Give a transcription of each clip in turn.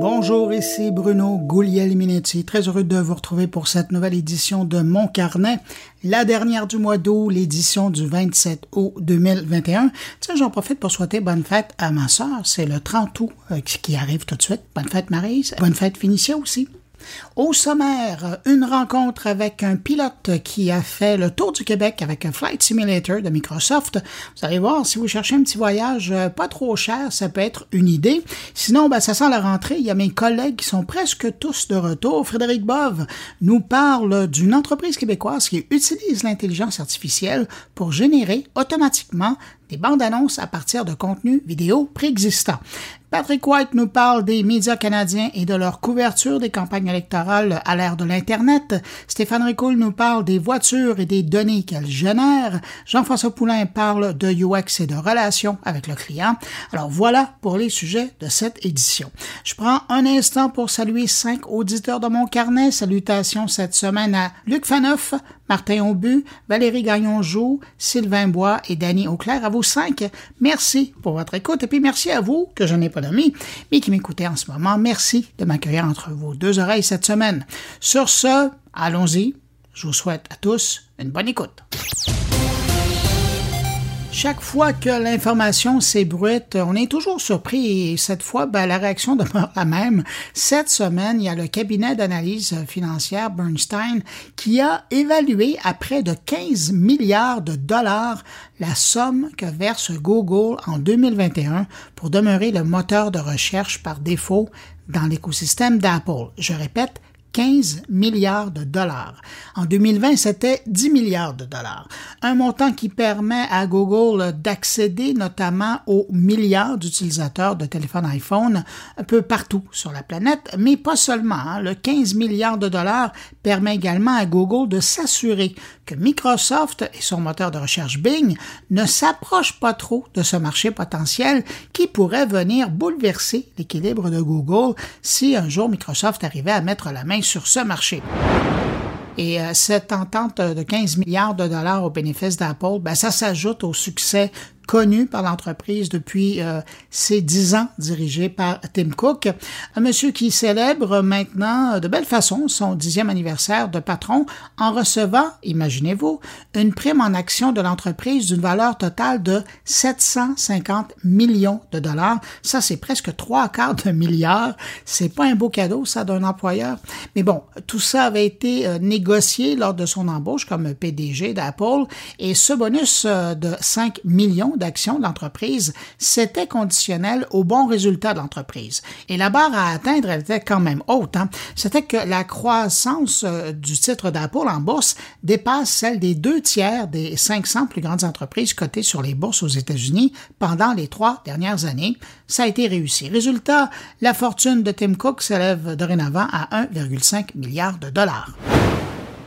Bonjour, ici Bruno Guglielminetti. Très heureux de vous retrouver pour cette nouvelle édition de Mon Carnet, la dernière du mois d'août, l'édition du 27 août 2021. Tiens, j'en profite pour souhaiter bonne fête à ma sœur. C'est le 30 août euh, qui arrive tout de suite. Bonne fête Marise. Bonne fête Finicia aussi. Au sommaire, une rencontre avec un pilote qui a fait le tour du Québec avec un Flight Simulator de Microsoft. Vous allez voir, si vous cherchez un petit voyage euh, pas trop cher, ça peut être une idée. Sinon, ben, ça sent la rentrée. Il y a mes collègues qui sont presque tous de retour. Frédéric Bove nous parle d'une entreprise québécoise qui utilise l'intelligence artificielle pour générer automatiquement des bandes annonces à partir de contenus vidéo préexistants. Patrick White nous parle des médias canadiens et de leur couverture des campagnes électorales à l'ère de l'Internet. Stéphane Ricoul nous parle des voitures et des données qu'elles génèrent. Jean-François Poulain parle de UX et de relations avec le client. Alors voilà pour les sujets de cette édition. Je prends un instant pour saluer cinq auditeurs de mon carnet. Salutations cette semaine à Luc Faneuf, Martin Aubu, Valérie Gagnon-Joux, Sylvain Bois et Danny Auclair. À vous cinq, merci pour votre écoute et puis merci à vous, que je n'ai pas nommé, mais qui m'écoutez en ce moment. Merci de m'accueillir entre vos deux oreilles cette semaine. Sur ce, allons-y. Je vous souhaite à tous une bonne écoute. Chaque fois que l'information s'ébruite, on est toujours surpris et cette fois, ben, la réaction demeure la même. Cette semaine, il y a le cabinet d'analyse financière Bernstein qui a évalué à près de 15 milliards de dollars la somme que verse Google en 2021 pour demeurer le moteur de recherche par défaut dans l'écosystème d'Apple. Je répète, 15 milliards de dollars. En 2020, c'était 10 milliards de dollars. Un montant qui permet à Google d'accéder notamment aux milliards d'utilisateurs de téléphones iPhone un peu partout sur la planète, mais pas seulement. Hein. Le 15 milliards de dollars permet également à Google de s'assurer que Microsoft et son moteur de recherche Bing ne s'approchent pas trop de ce marché potentiel qui pourrait venir bouleverser l'équilibre de Google si un jour Microsoft arrivait à mettre la main sur ce marché. Et euh, cette entente de 15 milliards de dollars au bénéfice d'Apple, ben, ça s'ajoute au succès connu par l'entreprise depuis euh, ses dix ans, dirigé par Tim Cook. Un monsieur qui célèbre maintenant de belle façon son dixième anniversaire de patron en recevant, imaginez-vous, une prime en action de l'entreprise d'une valeur totale de 750 millions de dollars. Ça, c'est presque trois quarts de milliard. C'est pas un beau cadeau, ça, d'un employeur. Mais bon, tout ça avait été euh, négocié lors de son embauche comme PDG d'Apple et ce bonus euh, de 5 millions d'action de l'entreprise, c'était conditionnel au bon résultat de l'entreprise. Et la barre à atteindre était quand même haute. Hein. C'était que la croissance euh, du titre d'Apple en bourse dépasse celle des deux tiers des 500 plus grandes entreprises cotées sur les bourses aux États-Unis pendant les trois dernières années. Ça a été réussi. Résultat, la fortune de Tim Cook s'élève dorénavant à 1,5 milliard de dollars.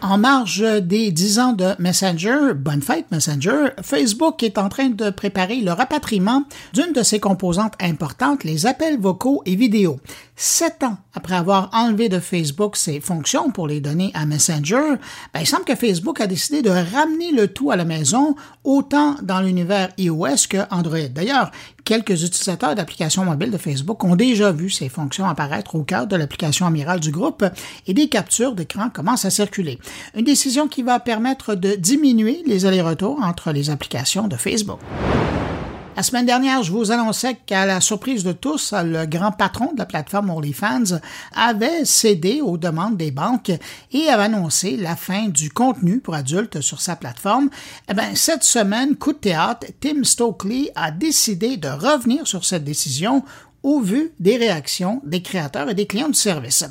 En marge des 10 ans de Messenger, bonne fête Messenger, Facebook est en train de préparer le rapatriement d'une de ses composantes importantes, les appels vocaux et vidéos. Sept ans après avoir enlevé de Facebook ses fonctions pour les donner à Messenger, ben, il semble que Facebook a décidé de ramener le tout à la maison, autant dans l'univers iOS que Android. D'ailleurs, quelques utilisateurs d'applications mobiles de Facebook ont déjà vu ces fonctions apparaître au cœur de l'application amirale du groupe et des captures d'écran commencent à circuler. Une décision qui va permettre de diminuer les allers-retours entre les applications de Facebook. La semaine dernière, je vous annonçais qu'à la surprise de tous, le grand patron de la plateforme OnlyFans avait cédé aux demandes des banques et avait annoncé la fin du contenu pour adultes sur sa plateforme. Eh bien, cette semaine, coup de théâtre, Tim Stokely a décidé de revenir sur cette décision au vu des réactions des créateurs et des clients du service.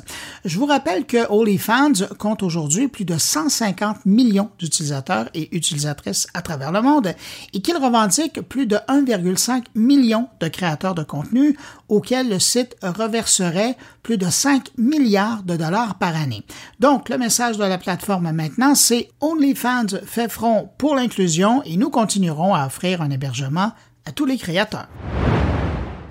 Je vous rappelle que OnlyFans compte aujourd'hui plus de 150 millions d'utilisateurs et utilisatrices à travers le monde et qu'il revendique plus de 1,5 million de créateurs de contenu auxquels le site reverserait plus de 5 milliards de dollars par année. Donc, le message de la plateforme maintenant, c'est OnlyFans fait front pour l'inclusion et nous continuerons à offrir un hébergement à tous les créateurs.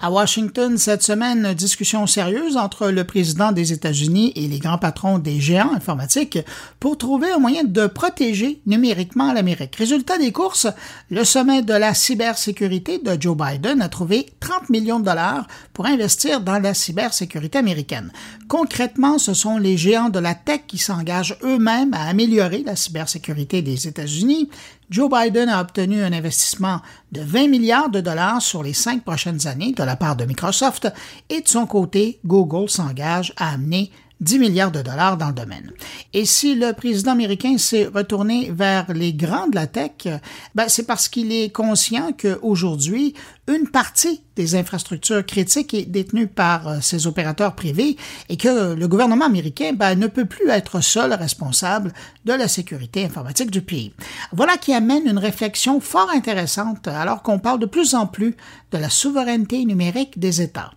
À Washington, cette semaine, discussion sérieuse entre le président des États-Unis et les grands patrons des géants informatiques pour trouver un moyen de protéger numériquement l'Amérique. Résultat des courses, le sommet de la cybersécurité de Joe Biden a trouvé 30 millions de dollars pour investir dans la cybersécurité américaine. Concrètement, ce sont les géants de la tech qui s'engagent eux-mêmes à améliorer la cybersécurité des États-Unis Joe Biden a obtenu un investissement de 20 milliards de dollars sur les cinq prochaines années de la part de Microsoft et de son côté, Google s'engage à amener 10 milliards de dollars dans le domaine. Et si le président américain s'est retourné vers les grands de la tech, ben c'est parce qu'il est conscient qu'aujourd'hui, une partie des infrastructures critiques est détenue par euh, ces opérateurs privés et que le gouvernement américain ben, ne peut plus être seul responsable de la sécurité informatique du pays. Voilà qui amène une réflexion fort intéressante alors qu'on parle de plus en plus de la souveraineté numérique des États.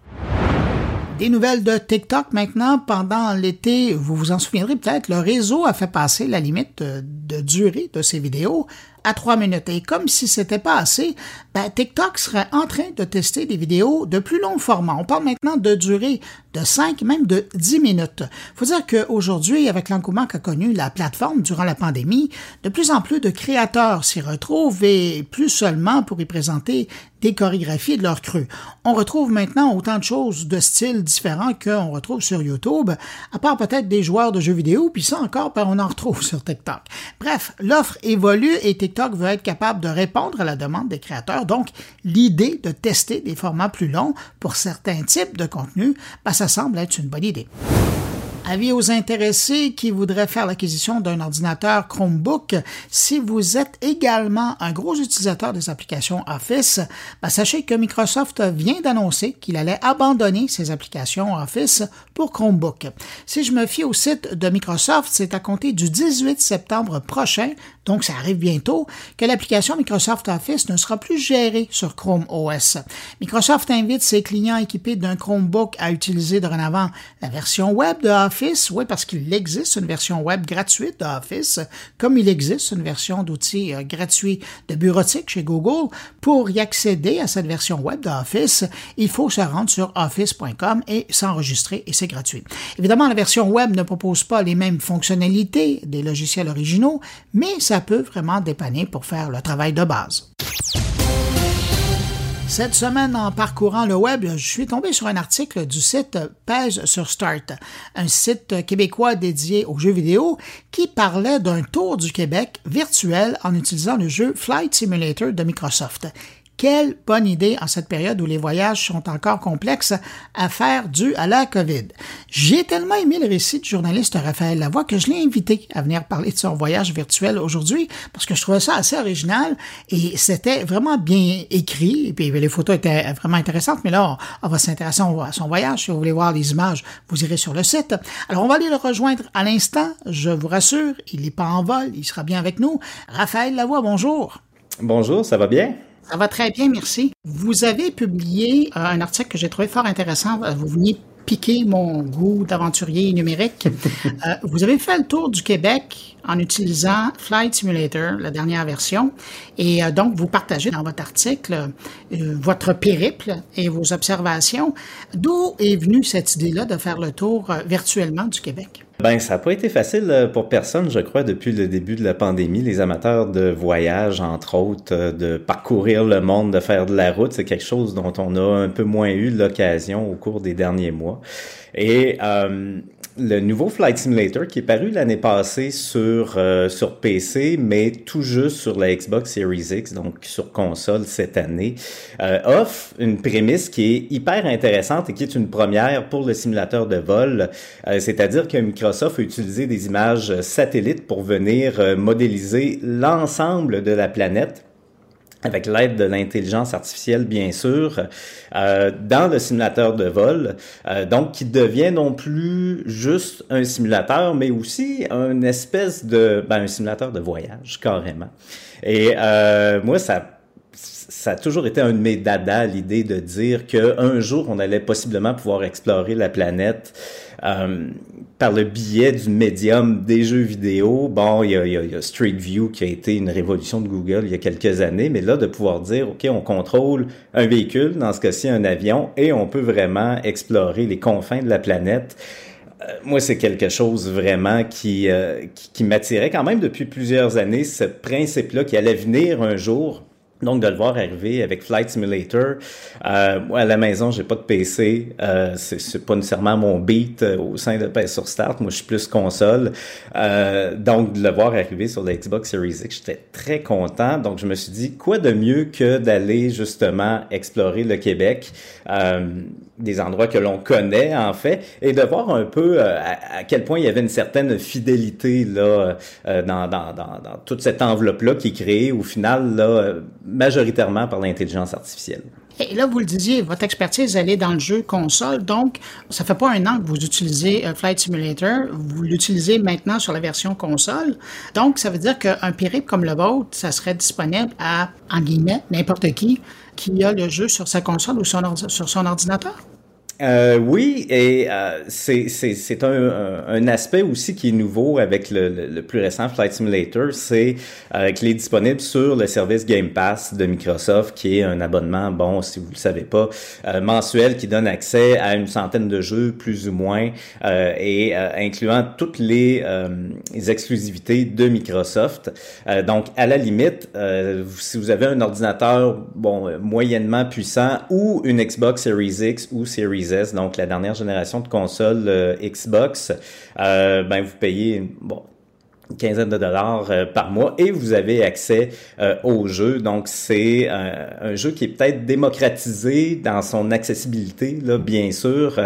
Des nouvelles de TikTok maintenant. Pendant l'été, vous vous en souviendrez peut-être, le réseau a fait passer la limite de, durée de ses vidéos à trois minutes. Et comme si c'était pas assez, ben, TikTok serait en train de tester des vidéos de plus long format. On parle maintenant de durée de 5, même de 10 minutes. Faut dire qu'aujourd'hui, avec l'engouement qu'a connu la plateforme durant la pandémie, de plus en plus de créateurs s'y retrouvent et plus seulement pour y présenter des chorégraphies de leur cru. On retrouve maintenant autant de choses de styles différents qu'on retrouve sur YouTube, à part peut-être des joueurs de jeux vidéo, puis ça encore, ben, on en retrouve sur TikTok. Bref, l'offre évolue et TikTok veut être capable de répondre à la demande des créateurs. Donc, l'idée de tester des formats plus longs pour certains types de contenus, ben, ça semble être une bonne idée. Avis aux intéressés qui voudraient faire l'acquisition d'un ordinateur Chromebook, si vous êtes également un gros utilisateur des applications Office, ben, sachez que Microsoft vient d'annoncer qu'il allait abandonner ses applications Office pour Chromebook. Si je me fie au site de Microsoft, c'est à compter du 18 septembre prochain, donc ça arrive bientôt, que l'application Microsoft Office ne sera plus gérée sur Chrome OS. Microsoft invite ses clients équipés d'un Chromebook à utiliser dorénavant la version web de Office oui, parce qu'il existe une version web gratuite d'Office, comme il existe une version d'outils euh, gratuit de bureautique chez Google. Pour y accéder à cette version web d'Office, il faut se rendre sur office.com et s'enregistrer et c'est gratuit. Évidemment, la version web ne propose pas les mêmes fonctionnalités des logiciels originaux, mais ça peut vraiment dépanner pour faire le travail de base. Cette semaine, en parcourant le web, je suis tombé sur un article du site Pèse sur Start, un site québécois dédié aux jeux vidéo qui parlait d'un tour du Québec virtuel en utilisant le jeu Flight Simulator de Microsoft. Quelle bonne idée en cette période où les voyages sont encore complexes à faire dû à la COVID. J'ai tellement aimé le récit du journaliste Raphaël Lavoie que je l'ai invité à venir parler de son voyage virtuel aujourd'hui parce que je trouvais ça assez original et c'était vraiment bien écrit et puis les photos étaient vraiment intéressantes mais là on, va s'intéresser à son voyage. Si vous voulez voir les images, vous irez sur le site. Alors on va aller le rejoindre à l'instant. Je vous rassure, il n'est pas en vol, il sera bien avec nous. Raphaël Lavoie, bonjour. Bonjour, ça va bien? Ça va très bien, merci. Vous avez publié euh, un article que j'ai trouvé fort intéressant. Euh, vous veniez piquer mon goût d'aventurier numérique. Euh, vous avez fait le tour du Québec en utilisant Flight Simulator, la dernière version, et donc vous partagez dans votre article votre périple et vos observations. D'où est venue cette idée-là de faire le tour virtuellement du Québec? Ben, ça n'a pas été facile euh, pour personne, je crois, depuis le début de la pandémie. Les amateurs de voyage, entre autres, euh, de parcourir le monde, de faire de la route, c'est quelque chose dont on a un peu moins eu l'occasion au cours des derniers mois. Et euh, le nouveau Flight Simulator qui est paru l'année passée sur, euh, sur PC, mais tout juste sur la Xbox Series X, donc sur console cette année, euh, offre une prémisse qui est hyper intéressante et qui est une première pour le simulateur de vol. Euh, c'est-à-dire que Microsoft a utilisé des images satellites pour venir modéliser l'ensemble de la planète avec l'aide de l'intelligence artificielle, bien sûr, euh, dans le simulateur de vol, euh, donc qui devient non plus juste un simulateur, mais aussi une espèce de, ben, un simulateur de voyage, carrément. Et euh, moi, ça ça a toujours été un de mes dada l'idée de dire qu'un jour on allait possiblement pouvoir explorer la planète euh, par le biais du médium des jeux vidéo. Bon, il y, a, Street View qui a été une révolution de Google il y a quelques années, mais là de pouvoir dire, ok, on contrôle un véhicule, dans ce cas-ci un avion, et on peut vraiment explorer les confins de la planète euh, moi, c'est quelque chose vraiment euh, qui, qui m'attirait quand même depuis plusieurs années, ce principe-là qui allait venir un jour donc de le voir arriver avec Flight Simulator, euh, moi à la maison j'ai pas de PC, euh, c'est pas nécessairement mon beat euh, au sein de PS sur Start, moi je suis plus console, euh, donc de le voir arriver sur la Xbox Series X, j'étais très content, donc je me suis dit quoi de mieux que d'aller justement explorer le Québec, euh, des endroits que l'on connaît en fait, et de voir un peu euh, à, quel point il y avait une certaine fidélité là dans, dans, dans, dans toute cette enveloppe là qui est créée au final là majoritairement par l'intelligence artificielle. Et là, vous le disiez, votre expertise, elle est dans le jeu console. Donc, ça fait pas un an que vous utilisez euh, Flight Simulator. Vous l'utilisez maintenant sur la version console. Donc, ça veut dire qu'un périple comme le vôtre, ça serait disponible à, en guillemets, n'importe qui qui a le jeu sur sa console ou sur son ordinateur? Euh, oui, et euh, c'est un, un, aspect aussi qui est nouveau avec le, le, plus récent Flight Simulator, c'est euh, qu'il est disponible sur le service Game Pass de Microsoft, qui est un abonnement, bon, si vous le savez pas, euh, mensuel qui donne accès à une centaine de jeux, plus ou moins, euh, et euh, incluant toutes les, les, exclusivités de Microsoft. donc, à la limite, si vous avez un ordinateur, bon, moyennement puissant ou une Xbox Series X ou Series donc la dernière génération de consoles euh, Xbox, euh, ben vous payez bon une quinzaine de dollars euh, par mois et vous avez accès au jeu. Donc c'est un jeu qui est peut-être démocratisé dans son accessibilité, bien sûr,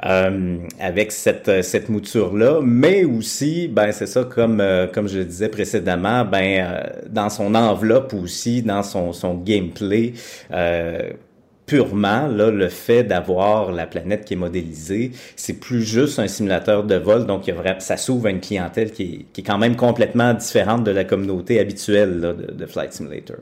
avec cette, cette mouture-là, mais aussi, ben c'est ça, comme, comme je le disais précédemment, ben dans son enveloppe aussi, dans son, son gameplay purement le fait d'avoir la planète qui est modélisée, c'est plus juste un simulateur de vol, donc il ça s'ouvre à une clientèle qui est, quand même complètement différente de la communauté habituelle de, Flight Simulator.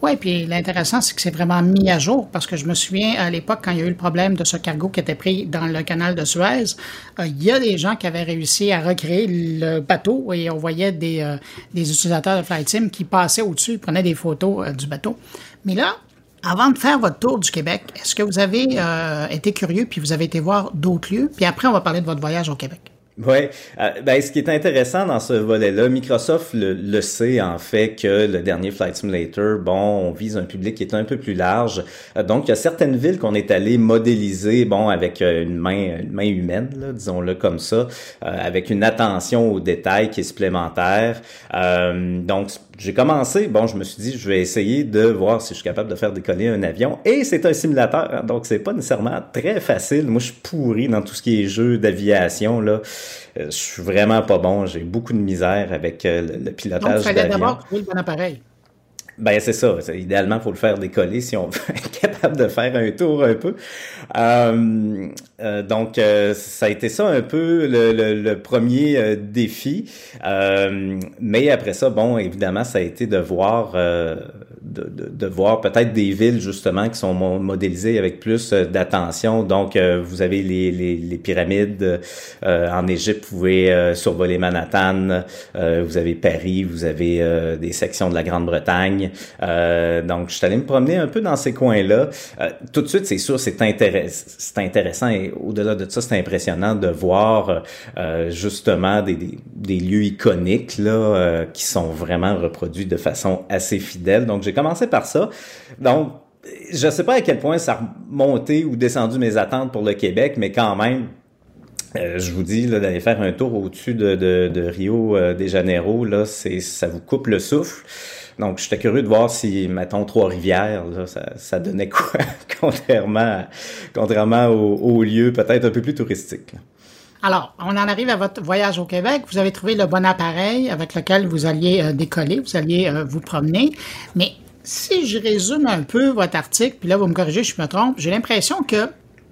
Oui, puis l'intéressant, c'est que c'est vraiment mis à jour, parce que je me souviens à l'époque, quand il y a eu le problème de ce cargo qui était pris dans le canal de Suez, euh, il y a des gens qui avaient réussi à recréer le bateau et on voyait des, euh, utilisateurs de Flight Sim qui passaient au-dessus, prenaient des photos euh, du bateau. Mais là, avant de faire votre tour du Québec, est-ce que vous avez euh, été curieux puis vous avez été voir d'autres lieux? Puis après, on va parler de votre voyage au Québec. Oui, euh, ben, ce qui est intéressant dans ce volet-là, Microsoft le, sait en fait que le dernier Flight Simulator, bon, on vise un public qui est un peu plus large. Euh, donc, il y a certaines villes qu'on est allé modéliser, bon, avec une main, une main humaine, disons-le comme ça, avec une attention aux détails qui est supplémentaire. donc, j'ai commencé, bon, je me suis dit, je vais essayer de voir si je suis capable de faire décoller un avion. Et c'est un simulateur, hein, donc c'est pas nécessairement très facile. Moi, je suis pourri dans tout ce qui est jeu d'aviation, là. Euh, je suis vraiment pas bon. J'ai beaucoup de misère avec euh, le, le pilotage d'avion. Donc, il fallait d'abord trouver le bon appareil. Ben c'est ça. Idéalement, faut le faire décoller si on veut être capable de faire un tour un peu. Euh, euh, donc, euh, ça a été ça un peu le, le, le premier euh, défi. Euh, mais après ça, bon, évidemment, ça a été de voir, de, de, de, voir peut-être des villes justement qui sont modélisées avec plus d'attention. Donc, vous avez les, les, les pyramides en Égypte, vous pouvez survoler Manhattan. vous avez Paris, vous avez des sections de la Grande-Bretagne. donc, je suis allé me promener un peu dans ces coins-là. tout de suite, c'est sûr, c'est intéressant, c'est intéressant et au-delà de ça, c'est impressionnant de voir euh, justement des, des, des, lieux iconiques là euh, qui sont vraiment reproduits de façon assez fidèle. Donc commencé par ça. Donc je sais pas à quel point ça a monté ou descendu mes attentes pour le Québec, mais quand même, euh, je vous dis d'aller faire un tour au-dessus de, de, Rio euh, de Janeiro, là, ça vous coupe le souffle. Donc, j'étais curieux de voir si, mettons, Trois-Rivières, ça, ça, donnait quoi, contrairement, contrairement aux lieux peut-être un peu plus touristiques. Alors, on en arrive à votre voyage au Québec. Vous avez trouvé le bon appareil avec lequel vous alliez euh, décoller, vous alliez euh, vous promener. Mais si je résume un peu votre article, puis là, vous me corrigez si je me trompe, j'ai l'impression que,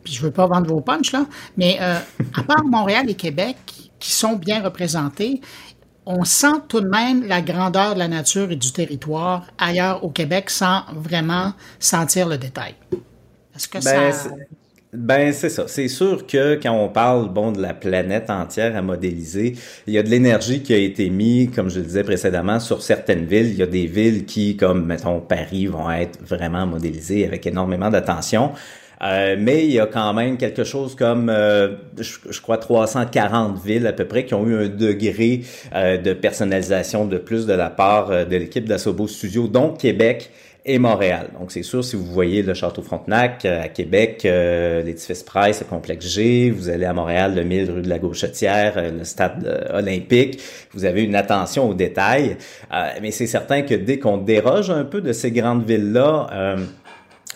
puis je veux pas vendre vos punchs, là, mais euh, à part Montréal et Québec, qui sont bien représentés, on sent tout de même la grandeur de la nature et du territoire ailleurs au Québec sans vraiment sentir le détail. Est-ce que ben, ça... Ben c'est ça. C'est sûr que quand on parle bon de la planète entière à modéliser, il y a de l'énergie qui a été mise, comme je le disais précédemment, sur certaines villes. Il y a des villes qui, comme mettons Paris, vont être vraiment modélisées avec énormément d'attention. Euh, mais il y a quand même quelque chose comme, euh, je, crois, 340 villes à peu près qui ont eu un degré euh, de personnalisation de plus de la part de l'équipe d'Assobo Studio, donc Québec et Montréal. Donc, c'est sûr, si vous voyez le Château Frontenac à Québec, l'édifice Price, le complexe G, vous allez à Montréal, le 1000 rue de la Gauchetière, le stade olympique, vous avez une attention aux détails. mais c'est certain que dès qu'on déroge un peu de ces grandes villes-là,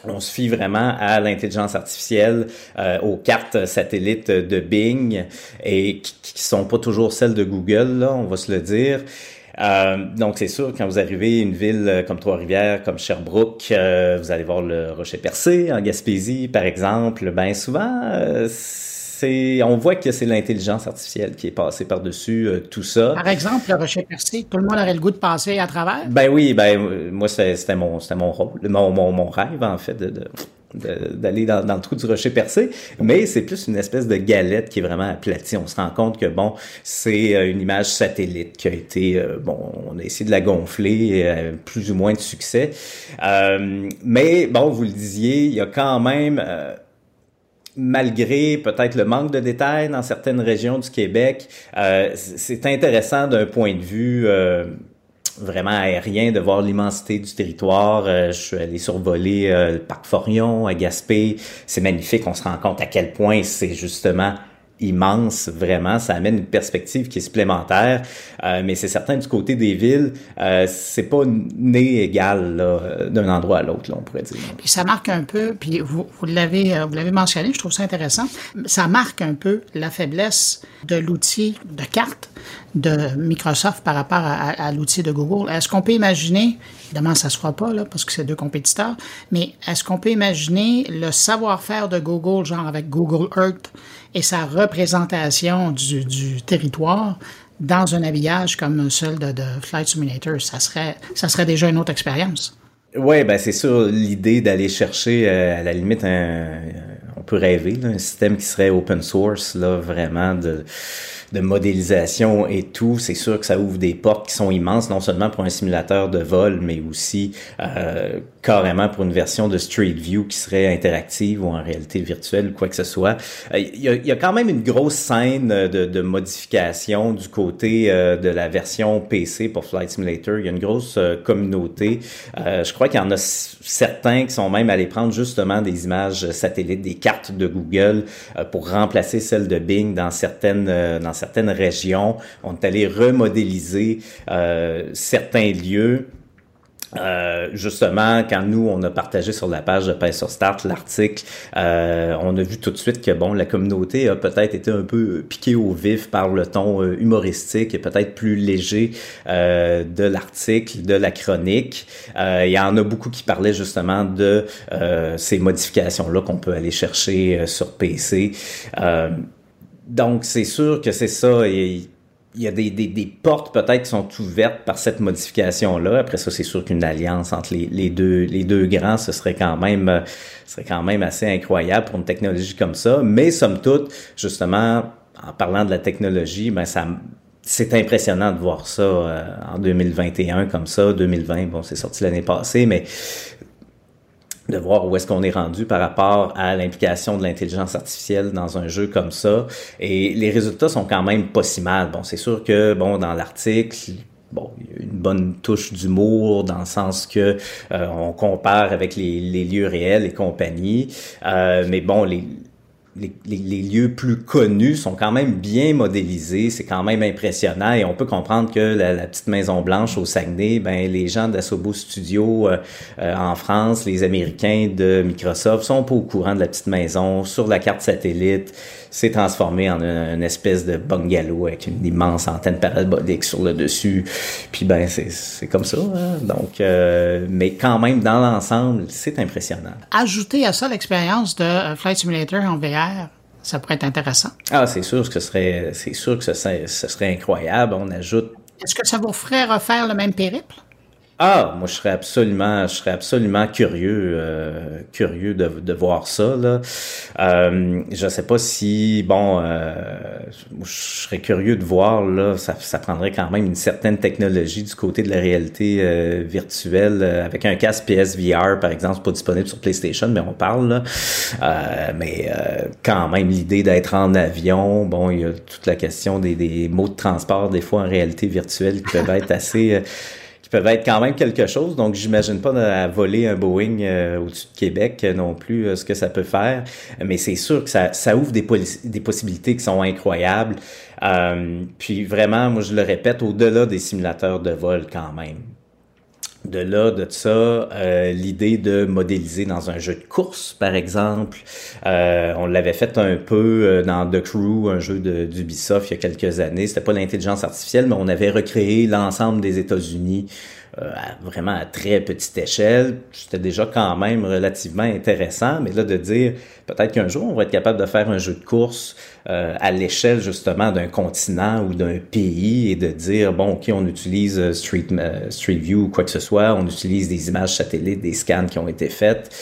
on se fie vraiment à l'intelligence artificielle, euh, aux cartes satellites de Bing et qui, qui sont pas toujours celles de Google, là, on va se le dire. Euh, donc c'est sûr, quand vous arrivez à une ville comme Trois-Rivières, comme Sherbrooke, euh, vous allez voir le Rocher Percé en Gaspésie, par exemple. Ben souvent, on voit que c'est l'intelligence artificielle qui est passée par-dessus euh, tout ça. Par exemple, le rocher percé, tout le monde aurait le goût de passer à travers? Ben oui, ben moi, c'était mon, mon rôle, mon, mon, rêve, en fait, de, d'aller dans, le trou du rocher percé, mais c'est plus une espèce de galette qui est vraiment aplatie. On se rend compte que bon, c'est euh, une image satellite qui a été euh, bon, on a essayé de la gonfler, plus ou moins de succès. mais bon, vous le disiez, il y a quand même malgré peut-être le manque de détails dans certaines régions du Québec, euh, c'est intéressant d'un point de vue euh, vraiment aérien de voir l'immensité du territoire. Euh, je suis allé survoler le parc Forion à Gaspé. C'est magnifique. On se rend compte à quel point c'est justement immense, vraiment. Ça amène une perspective qui est supplémentaire. Euh, mais c'est certain, du côté des villes, euh, c'est pas né égal d'un endroit à l'autre, on pourrait dire. Puis ça marque un peu, puis vous, vous l'avez euh, vous l'avez mentionné, je trouve ça intéressant, ça marque un peu la faiblesse de l'outil de carte de Microsoft par rapport à, l'outil de Google. Est-ce qu'on peut imaginer, évidemment ça se fera pas là parce que c'est deux compétiteurs, mais est-ce qu'on peut imaginer le savoir-faire de Google, genre avec Google Earth et sa représentation du, territoire dans un habillage comme celui de, Flight Simulator, ça serait, déjà une autre expérience. Oui, ben c'est sûr, l'idée d'aller chercher euh, à la limite on peut rêver, un système qui serait open source, là, vraiment de de modélisation et tout, c'est sûr que ça ouvre des portes qui sont immenses, non seulement pour un simulateur de vol, mais aussi euh, carrément pour une version de Street View qui serait interactive ou en réalité virtuelle ou quoi que ce soit. Euh, il y, a, quand même une grosse scène de, de modification du côté euh, de la version PC pour Flight Simulator. Il y a une grosse euh, communauté. je crois qu'il y en a certains qui sont même allés prendre justement des images satellites, des cartes de Google pour remplacer celles de Bing dans certaines dans certaines régions. On est allé remodéliser certains lieux euh, justement, quand nous, on a partagé sur la page de Pain sur Start l'article, euh, on a vu tout de suite que bon, la communauté a peut-être été un peu piquée au vif par le ton euh, humoristique et peut-être plus léger de l'article, de la chronique. Il y en a beaucoup qui parlaient justement de ces modifications-là qu'on peut aller chercher sur PC. Donc, c'est sûr que c'est ça. Il y a des, des, des portes peut-être qui sont ouvertes par cette modification-là. Après ça, c'est sûr qu'une alliance entre les, les, deux, les deux grands, ce serait quand même euh, serait quand même assez incroyable pour une technologie comme ça. Mais somme toute, justement, en parlant de la technologie, ben ça c'est impressionnant de voir ça euh, en 2021 comme ça, 2020, bon, c'est sorti l'année passée, mais de voir où est-ce qu'on est rendu par rapport à l'implication de l'intelligence artificielle dans un jeu comme ça. Et les résultats sont quand même pas si mal. Bon, c'est sûr que, bon, dans l'article, bon, il y a une bonne touche d'humour dans le sens que euh, on compare avec les, les, lieux réels et compagnie. Euh, mais bon, les, les, lieux plus connus sont quand même bien modélisés, c'est quand même impressionnant et on peut comprendre que la, petite Maison Blanche au Saguenay, ben les gens d'Asobo Studio euh, euh, en France, les Américains de Microsoft sont pas au courant de la petite maison sur la carte satellite s'est transformé en une, espèce de bungalow avec une immense antenne parabolique sur le dessus. Puis ben c'est comme ça. Hein. Donc, euh, mais quand même dans l'ensemble, c'est impressionnant. Ajouter à ça l'expérience de euh, Flight Simulator en VR. Ça pourrait être intéressant. Ah, c'est sûr que ce serait, c'est sûr que ce serait, ce serait incroyable. On ajoute Est-ce que ça vous ferait refaire le même périple? Ah, moi je serais absolument, je serais absolument curieux, euh, curieux de, de, voir ça. Là. Euh, je sais pas si, bon, euh, je serais curieux de voir là, ça, ça prendrait quand même une certaine technologie du côté de la réalité euh, virtuelle euh, avec un casque PSVR par exemple, pas disponible sur PlayStation, mais on parle là. Euh, mais quand même l'idée d'être en avion, bon, il y a toute la question des, des mots de transport des fois en réalité virtuelle qui peuvent être assez peuvent être quand même quelque chose. Donc, j'imagine pas à voler un Boeing euh, au-dessus de Québec euh, non plus euh, ce que ça peut faire. Mais c'est sûr que ça, ouvre des, des possibilités qui sont incroyables. puis vraiment, moi, je le répète, au-delà des simulateurs de vol quand même de là, de ça, euh, l'idée de modéliser dans un jeu de course, par exemple. Euh, on l'avait fait un peu euh, dans The Crew, un jeu d'Ubisoft il y a quelques années. C'était pas l'intelligence artificielle, mais on avait recréé l'ensemble des États-Unis euh, vraiment à très petite échelle. C'était déjà quand même relativement intéressant, mais là de dire peut-être qu'un jour on va être capable de faire un jeu de course euh, à l'échelle justement d'un continent ou d'un pays et de dire bon ok on utilise euh, Street Street View ou quoi que ce soit, on utilise des images satellites, des scans qui ont été faites.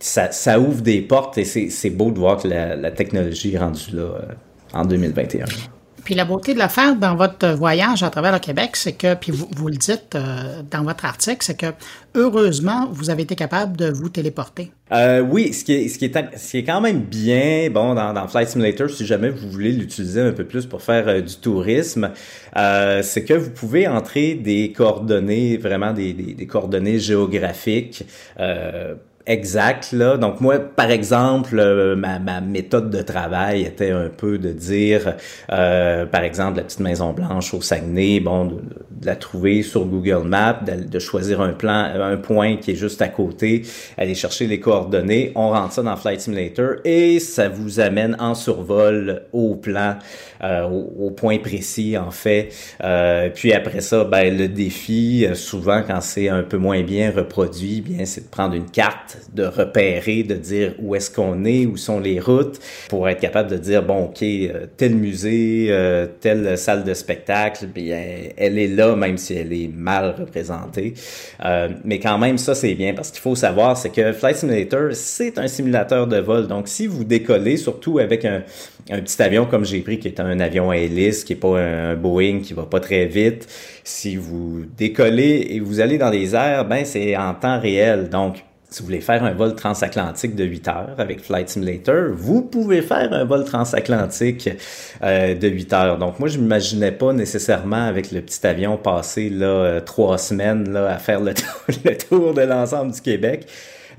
ça, ça ouvre des portes et c'est beau de voir que la, la technologie est rendue là en 2021. Puis la beauté de l'affaire dans votre voyage à travers le Québec, c'est que, puis vous, vous le dites euh, dans votre article, c'est que heureusement, vous avez été capable de vous téléporter. Euh, oui, ce qui, est, ce, qui est, quand même bien, bon, dans, Flight Simulator, si jamais vous voulez l'utiliser un peu plus pour faire euh, du tourisme, c'est que vous pouvez entrer des coordonnées, vraiment des, des coordonnées géographiques. Euh, exact là. Donc moi, par exemple, euh, ma, méthode de travail était un peu de dire, euh, par exemple, la petite Maison Blanche au Saguenay, bon, de, la trouver sur Google Maps, de, choisir un plan, un point qui est juste à côté, aller chercher les coordonnées, on rentre ça dans Flight Simulator et ça vous amène en survol au plan, euh, au, point précis en fait. puis après ça, ben le défi, souvent quand c'est un peu moins bien reproduit, bien c'est de prendre une carte de repérer, de dire où est-ce qu'on est, où sont les routes, pour être capable de dire, bon, OK, euh, tel musée, euh, telle salle de spectacle, bien, elle est là, même si elle est mal représentée. Euh, mais quand même, ça, c'est bien, parce qu'il faut savoir, c'est que Flight Simulator, c'est un simulateur de vol. Donc, si vous décollez, surtout avec un, petit avion comme j'ai pris, qui est un avion à hélice, qui est pas un Boeing, qui va pas très vite, si vous décollez et vous allez dans les airs, ben c'est en temps réel. Donc, si vous voulez faire un vol transatlantique de 8 heures avec Flight Simulator, vous pouvez faire un vol transatlantique euh, de 8 heures. Donc moi, je m'imaginais pas nécessairement avec le petit avion passer là euh, trois semaines là à faire le tour, le tour de l'ensemble du Québec.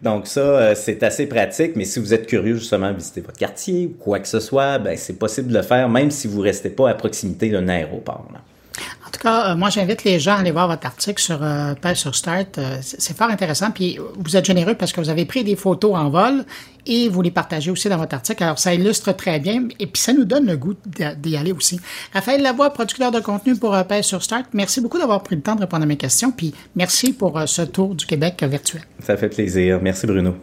Donc ça, euh, c'est assez pratique, mais si vous êtes curieux justement de visiter votre quartier ou quoi que ce soit, ben c'est possible de le faire même si vous restez pas à proximité d'un aéroport. Là. En tout cas, euh, moi, j'invite les gens à aller voir votre article sur euh, sur Start. Euh, c'est fort intéressant. Puis vous êtes généreux parce que vous avez pris des photos en vol et vous les partagez aussi dans votre article. Alors, ça illustre très bien et puis ça nous donne le goût d'y aller aussi. Raphaël Lavoie, producteur de contenu pour Page sur Start, merci beaucoup d'avoir pris le temps de répondre à mes questions. Puis merci pour ce tour du Québec virtuel. Ça fait plaisir. Merci, Bruno.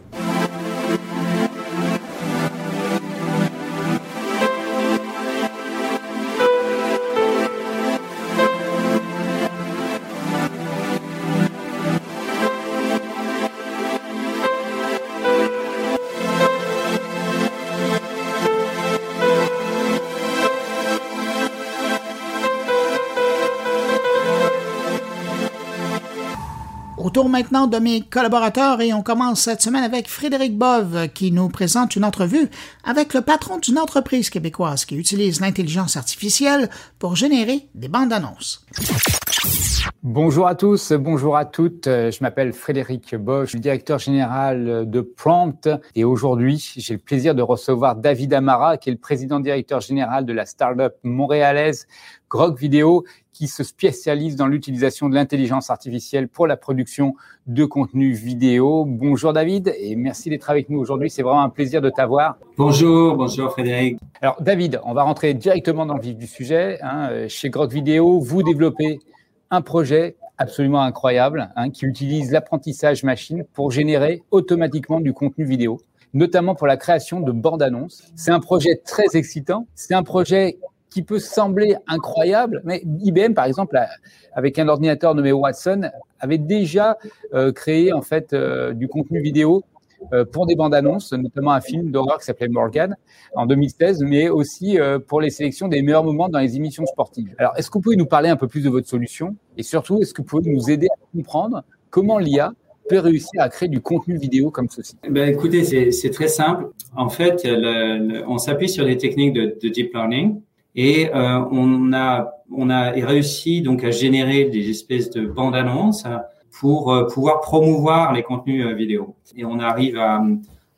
Maintenant de mes collaborateurs et on commence cette semaine avec Frédéric Bove qui nous présente une entrevue avec le patron d'une entreprise québécoise qui utilise l'intelligence artificielle pour générer des bandes annonces. Bonjour à tous, bonjour à toutes. Je m'appelle Frédéric Bove, je suis directeur général de Prompt et aujourd'hui, j'ai le plaisir de recevoir David Amara qui est le président directeur général de la startup montréalaise Grog Vidéo qui se spécialise dans l'utilisation de l'intelligence artificielle pour la production de contenu vidéo. Bonjour David et merci d'être avec nous aujourd'hui. C'est vraiment un plaisir de t'avoir. Bonjour, bonjour Frédéric. Alors David, on va rentrer directement dans le vif du sujet. Hein. Chez Grog Vidéo, vous développez un projet absolument incroyable hein, qui utilise l'apprentissage machine pour générer automatiquement du contenu vidéo notamment pour la création de bandes annonces. C'est un projet très excitant. C'est un projet qui peut sembler incroyable, mais IBM, par exemple, avec un ordinateur nommé Watson, avait déjà euh, créé en fait euh, du contenu vidéo euh, pour des bandes annonces, notamment un film d'horreur qui s'appelait Morgan en 2016, mais aussi pour les sélections des meilleurs moments dans les émissions sportives. Alors, est-ce que vous pouvez nous parler un peu plus de votre solution? Et surtout, est-ce que vous pouvez nous aider à comprendre comment l'IA peut réussir à créer du contenu vidéo comme ceci? Ben, Écoutez, c'est très simple. En fait, on s'appuie sur des techniques de deep learning et euh, on a on a réussi donc à générer des espèces de bandes annonces pour euh, pouvoir promouvoir les contenus euh, vidéo. Et on arrive à,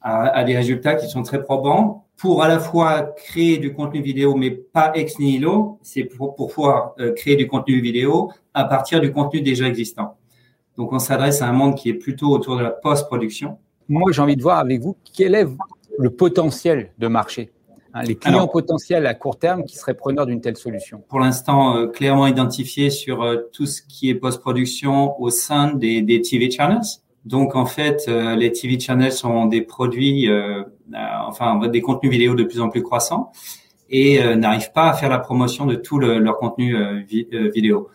à, à, des résultats qui sont très probants pour à la fois créer du contenu vidéo, mais pas ex nihilo. C'est pour, pour pouvoir créer du contenu vidéo à partir du contenu déjà existant. Donc, on s'adresse à un monde qui est plutôt autour de la post-production. Moi, j'ai envie de voir avec vous quel est le potentiel de marché? Hein, les clients potentiels à court terme qui seraient preneurs d'une telle solution Pour l'instant, euh, clairement identifié sur euh, tout ce qui est post-production au sein des, des, TV channels. Donc en fait, euh, les TV channels sont des produits, enfin des contenus vidéo de plus en plus croissants et n'arrivent pas à faire la promotion de tout le, leur contenu vidéo.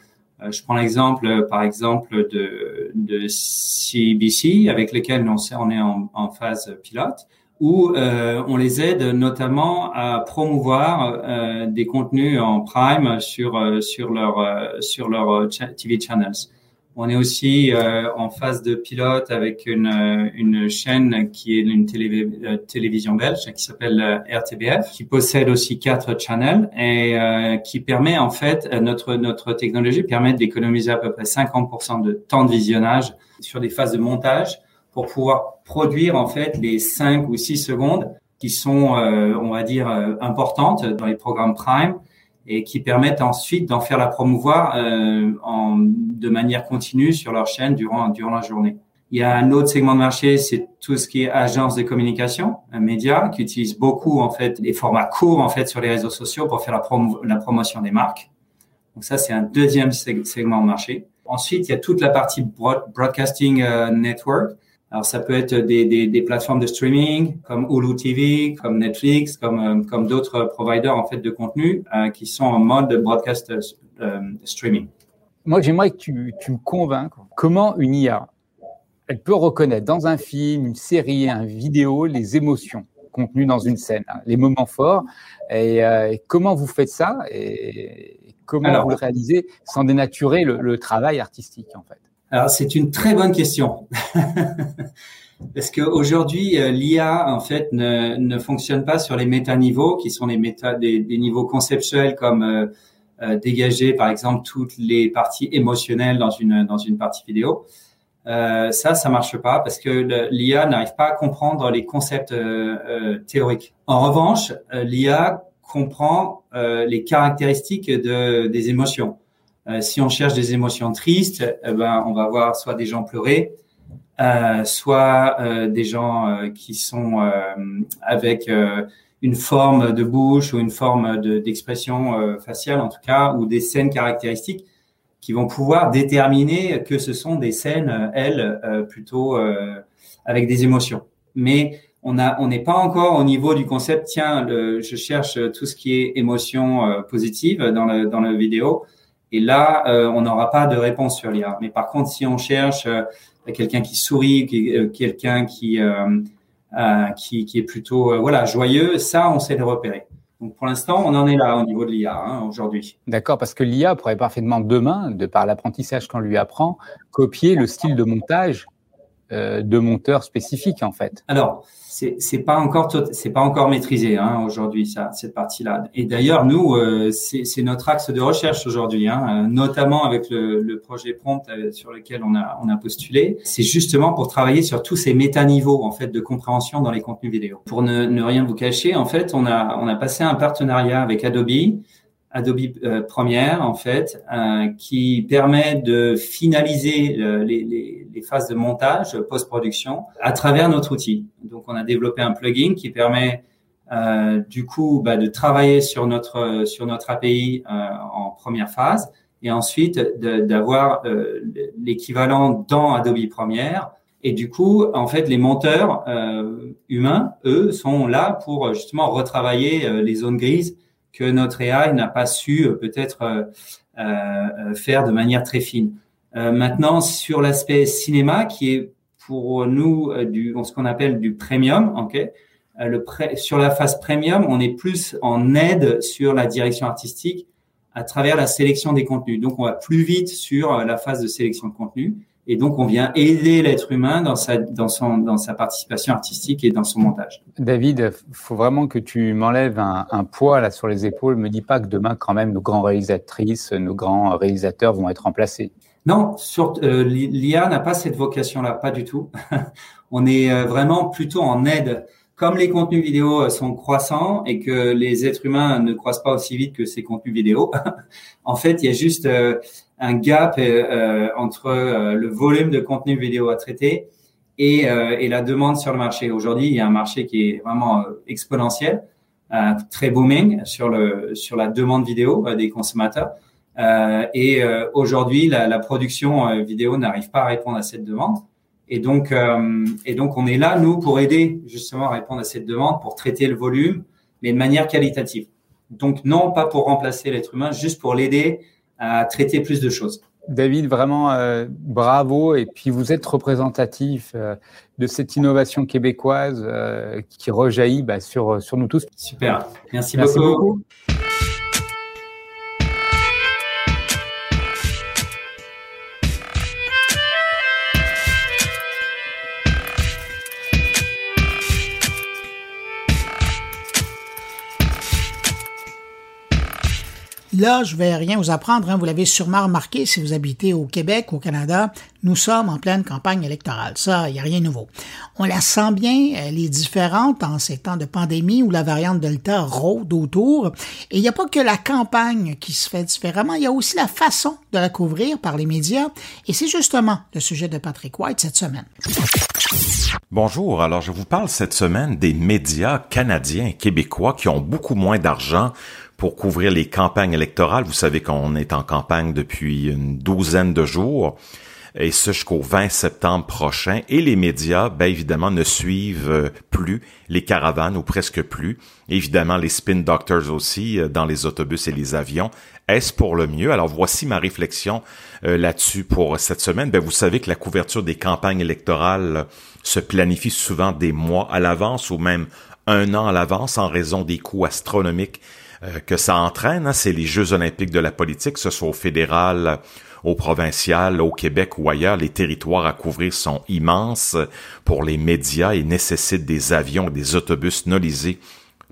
je prends l'exemple, par exemple, de, de CBC avec lesquels on, on est en, en phase pilote où euh, on les aide notamment à promouvoir euh, des contenus en prime sur euh, sur leur euh, sur leur TV channels. On est aussi en phase de pilote avec une, une chaîne qui est une télé, télévision belge qui s'appelle RTBF, qui possède aussi quatre channels et qui permet en fait notre notre technologie permet d'économiser à peu près 50% de temps de visionnage sur des phases de montage pour pouvoir produire en fait les cinq ou six secondes qui sont, euh, on va dire, euh, importantes dans les programmes Prime et qui permettent ensuite d'en faire la promouvoir euh, en, de manière continue sur leur chaîne durant durant la journée. Il y a un autre segment de marché, c'est tout ce qui est agence de communication, un média qui utilise beaucoup en fait des formats courts en fait sur les réseaux sociaux pour faire la, la promotion des marques. Donc ça, c'est un deuxième segment de marché. Ensuite, il y a toute la partie broadcasting network alors ça peut être des, des, des, plateformes de streaming comme Hulu TV, comme Netflix, comme euh, comme d'autres providers en fait de contenu euh, qui sont en mode broadcast euh, streaming. Moi, j'aimerais que tu, tu me convainques comment une IA elle peut reconnaître dans un film, une série, un vidéo les émotions contenues dans une scène, hein, les moments forts. Et, comment vous faites ça et comment vous le réalisez sans dénaturer le, le travail artistique en fait? Alors, c'est une très bonne question. Parce qu'aujourd'hui, euh, l'IA, en fait, ne, ne fonctionne pas sur les métaniveaux, qui sont les méta, des, des niveaux conceptuels comme euh, euh, dégager, par exemple, toutes les parties émotionnelles dans une, dans une partie vidéo. Euh, ça, ça marche pas parce que l'IA n'arrive pas à comprendre les concepts théoriques. En revanche, l'IA comprend les caractéristiques de, des émotions. Euh, si on cherche des émotions tristes, eh ben, on va voir soit des gens pleurer, euh, soit euh, des gens qui sont avec une forme de bouche ou une forme d'expression faciale en tout cas, ou des scènes caractéristiques qui vont pouvoir déterminer que ce sont des scènes, elles, plutôt avec des émotions. Mais on a, on n'est pas encore au niveau du concept. Tiens, le, je cherche tout ce qui est émotion positive dans le dans la vidéo. Et là, euh, on n'aura pas de réponse sur l'IA. Mais par contre, si on cherche euh, quelqu'un qui sourit, euh, quelqu'un qui, qui, est plutôt voilà joyeux, ça, on sait le repérer. Donc pour l'instant, on en est là au niveau de l'IA hein, aujourd'hui. D'accord, parce que l'IA pourrait parfaitement demain, de par l'apprentissage qu'on lui apprend, copier le style de montage de monteur spécifique en fait. Alors, c'est pas encore c'est pas encore maîtrisé hein, aujourd'hui ça cette partie-là. Et d'ailleurs nous euh, c'est notre axe de recherche aujourd'hui, hein, notamment avec le, le, projet Prompt euh, sur lequel on a on a postulé. C'est justement pour travailler sur tous ces métaniveaux en fait de compréhension dans les contenus vidéo. Pour ne, ne rien vous cacher, en fait on a on a passé un partenariat avec Adobe Adobe euh, Premiere en fait, euh, qui permet de finaliser euh, les, les, les, phases de montage post-production à travers notre outil. Donc, on a développé un plugin qui permet euh, du coup bah, de travailler sur notre sur notre API en première phase et ensuite d'avoir l'équivalent dans Adobe Premiere. Et du coup, en fait, les monteurs humains, eux, sont là pour justement retravailler les zones grises que notre AI n'a pas su peut-être faire de manière très fine. maintenant, sur l'aspect cinéma, qui est pour nous du ce qu'on appelle du premium, ok. Sur la phase premium, on est plus en aide sur la direction artistique à travers la sélection des contenus. Donc, on va plus vite sur la phase de sélection de contenu. Et donc, on vient aider l'être humain dans sa, dans, son, dans sa participation artistique et dans son montage. David, faut vraiment que tu m'enlèves un, un, poids là sur les épaules. Me dis pas que demain, quand même, nos grands réalisatrices, nos grands réalisateurs vont être remplacés. Non, euh, l'IA n'a pas cette vocation-là, pas du tout. on est euh, vraiment plutôt en aide. Comme les contenus vidéo euh, sont croissants et que les êtres humains ne croissent pas aussi vite que ces contenus vidéo, en fait, il y a juste un gap entre le volume de contenu vidéo à traiter et, et, la demande sur le marché. Aujourd'hui, il y a un marché qui est vraiment exponentiel, très booming sur le sur la demande vidéo des consommateurs. Euh, et euh, aujourd'hui, la, la, production euh, vidéo n'arrive pas à répondre à cette demande. Et donc, et donc, on est là, nous, pour aider justement à répondre à cette demande, pour traiter le volume, mais de manière qualitative. Donc, non pas pour remplacer l'être humain, juste pour l'aider à traiter plus de choses. David, vraiment euh, bravo. Et puis vous êtes représentatif euh, de cette innovation québécoise euh, qui rejaillit bah, sur, sur nous tous. Super. Merci, Merci beaucoup. Là, je vais rien vous apprendre, hein. vous l'avez sûrement remarqué si vous habitez au Québec, au Canada, nous sommes en pleine campagne électorale. Ça, il n'y a rien de nouveau. On la sent bien, elle est différente en ces temps de pandémie où la variante Delta rôde autour. Et il n'y a pas que la campagne qui se fait différemment, il y a aussi la façon de la couvrir par les médias. Et c'est justement le sujet de Patrick White cette semaine. Bonjour, alors je vous parle cette semaine des médias canadiens et québécois qui ont beaucoup moins d'argent pour couvrir les campagnes électorales. Vous savez qu'on est en campagne depuis une douzaine de jours et ce jusqu'au 20 septembre prochain. Et les médias, ben évidemment, ne suivent euh, plus les caravanes ou presque plus. Évidemment, les spin doctors aussi euh, dans les autobus et les avions. Est-ce pour le mieux? Alors voici ma réflexion euh, là-dessus pour cette semaine. Ben, vous savez que la couverture des campagnes électorales se planifie souvent des mois à l'avance ou même un an à l'avance en raison des coûts astronomiques que ça entraîne. Hein, c'est les Jeux olympiques de la politique, que ce soit au fédéral, au provincial, au Québec ou ailleurs. Les territoires à couvrir sont immenses pour les médias et nécessitent des avions et des autobus nolisés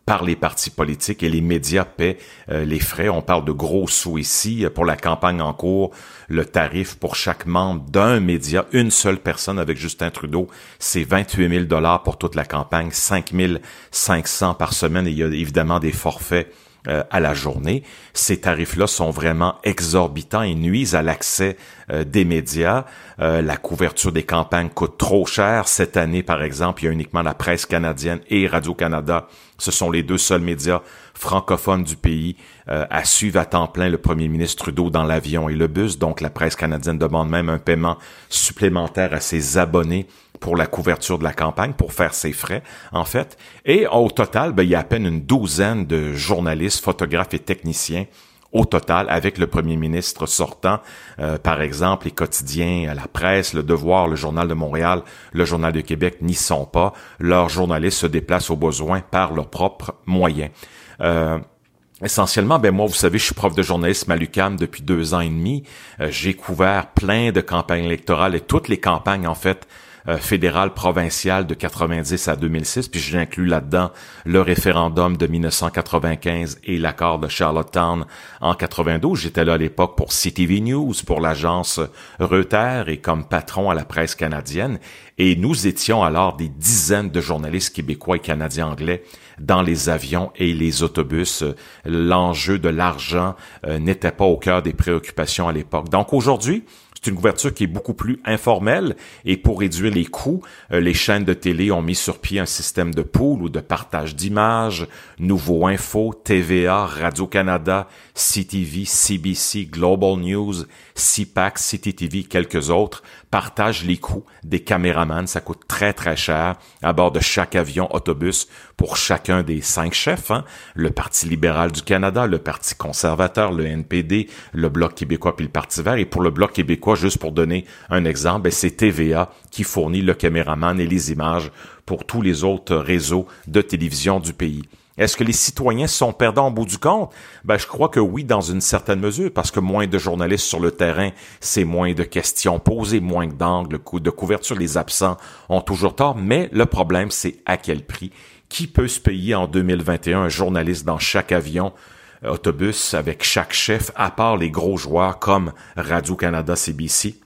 par les partis politiques et les médias paient euh, les frais. On parle de gros sous ici. Pour la campagne en cours, le tarif pour chaque membre d'un média, une seule personne avec Justin Trudeau, c'est 28 000 dollars pour toute la campagne, 5 500 par semaine. Il y a évidemment des forfaits euh, à la journée. Ces tarifs-là sont vraiment exorbitants et nuisent à l'accès euh, des médias. Euh, la couverture des campagnes coûte trop cher. Cette année, par exemple, il y a uniquement la presse canadienne et Radio-Canada. Ce sont les deux seuls médias francophones du pays à suivre à temps plein le premier ministre Trudeau dans l'avion et le bus. Donc, la presse canadienne demande même un paiement supplémentaire à ses abonnés pour la couverture de la campagne, pour faire ses frais, en fait. Et au total, ben, il y a à peine une douzaine de journalistes, photographes et techniciens au total avec le premier ministre sortant, euh, par exemple, les quotidiens, la presse, le Devoir, le Journal de Montréal, le Journal de Québec n'y sont pas. Leurs journalistes se déplacent au besoin par leurs propres moyens. Euh, Essentiellement, ben moi, vous savez, je suis prof de journalisme à l'UCAM depuis deux ans et demi. Euh, j'ai couvert plein de campagnes électorales et toutes les campagnes, en fait, euh, fédéral provincial de 90 à 2006, puis j'inclus là-dedans le référendum de 1995 et l'accord de Charlottetown en 92. J'étais là à l'époque pour CTV News, pour l'agence Reuters et comme patron à la presse canadienne. Et nous étions alors des dizaines de journalistes québécois et canadiens anglais dans les avions et les autobus. L'enjeu de l'argent euh, n'était pas au cœur des préoccupations à l'époque. Donc aujourd'hui, C'est une couverture qui est beaucoup plus informelle et pour réduire les coûts, euh, les chaînes de télé ont mis sur pied un système de pool ou de partage d'images, Nouveau Info, TVA, Radio-Canada, CTV, CBC, Global News, CPAC, CTTV, quelques autres partagent les coûts des caméramans. Ça coûte très très cher à bord de chaque avion autobus pour chacun des cinq chefs. Hein. Le Parti libéral du Canada, le Parti conservateur, le NPD, le Bloc québécois puis le Parti vert. Et pour le Bloc québécois, juste pour donner un exemple, ben, c'est TVA qui fournit le caméraman et les images pour tous les autres réseaux de télévision du pays. Est-ce que les citoyens sont perdants au bout du compte? Ben, je crois que oui, dans une certaine mesure, parce que moins de journalistes sur le terrain, c'est moins de questions posées, moins d'angles de couverture. Les absents ont toujours tort, mais le problème, c'est à quel prix? Qui peut se payer en 2021 un journaliste dans chaque avion? Euh, autobus avec chaque chef, à part les gros joueurs comme Radio-Canada, CBC,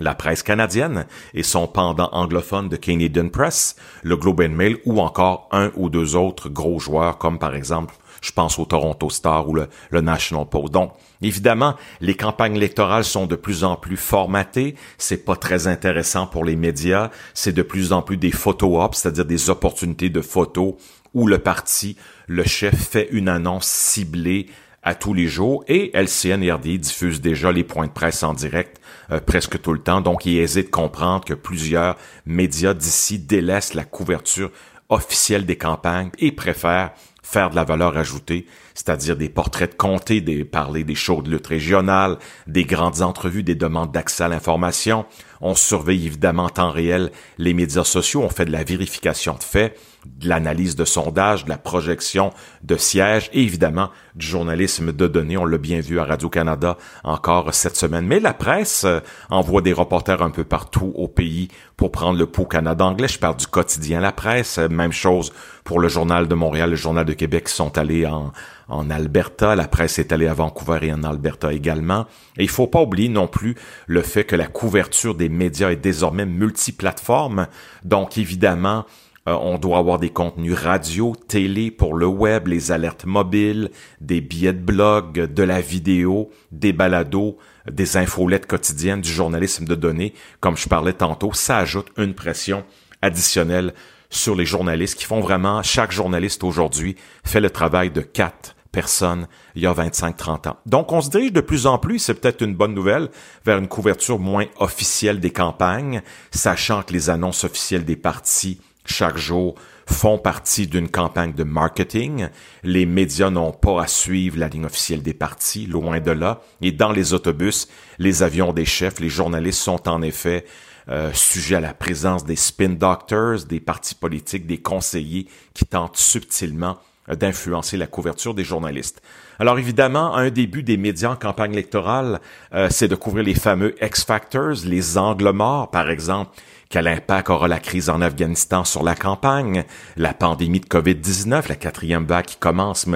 la presse canadienne et son pendant anglophone de Canadian Press, le Globe and Mail ou encore un ou deux autres gros joueurs comme par exemple, je pense au Toronto Star ou le, National Post. Donc, évidemment, les campagnes électorales sont de plus en plus formatées, c'est pas très intéressant pour les médias, c'est de plus en plus des photo ops, c'est-à-dire des opportunités de photos où le parti, le chef fait une annonce ciblée à tous les jours. Et LCN et RDI diffusent déjà les points de presse en direct euh, presque tout le temps. Donc, il est de comprendre que plusieurs médias d'ici délaissent la couverture officielle des campagnes et préfèrent faire de la valeur ajoutée, c'est-à-dire des portraits de comté, des parler des shows de lutte régionale, des grandes entrevues, des demandes d'accès à l'information. On surveille évidemment en temps réel les médias sociaux, on fait de la vérification de faits, de l'analyse de sondages, de la projection de sièges et évidemment du journalisme de données. On l'a bien vu à Radio-Canada encore cette semaine. Mais la presse euh, envoie des reporters un peu partout au pays pour prendre le pouls Canada anglais. Je parle du quotidien La Presse. Même chose pour le Journal de Montréal, le Journal de Québec qui sont allés en, en Alberta. La presse est allée à Vancouver et en Alberta également. Et il faut pas oublier non plus le fait que la couverture des médias est désormais multiplateforme. Donc évidemment, euh, on doit avoir des contenus radio, télé pour le web, les alertes mobiles, des billets de blog, de la vidéo, des balados, des infolettes quotidiennes, du journalisme de données. Comme je parlais tantôt, ça ajoute une pression additionnelle sur les journalistes qui font vraiment, chaque journaliste aujourd'hui fait le travail de quatre personnes il y a 25-30 ans. Donc on se dirige de plus en plus, c'est peut-être une bonne nouvelle, vers une couverture moins officielle des campagnes, sachant que les annonces officielles des partis chaque jour font partie d'une campagne de marketing. Les médias n'ont pas à suivre la ligne officielle des partis, loin de là. Et dans les autobus, les avions des chefs, les journalistes sont en effet euh, sujets à la présence des spin doctors, des partis politiques, des conseillers qui tentent subtilement euh, d'influencer la couverture des journalistes. Alors évidemment, un début des médias en campagne électorale, euh, c'est de couvrir les fameux X-Factors, les angles morts, par exemple, quel impact aura la crise en Afghanistan sur la campagne? La pandémie de COVID-19, la quatrième vague qui commence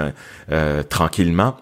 euh, tranquillement.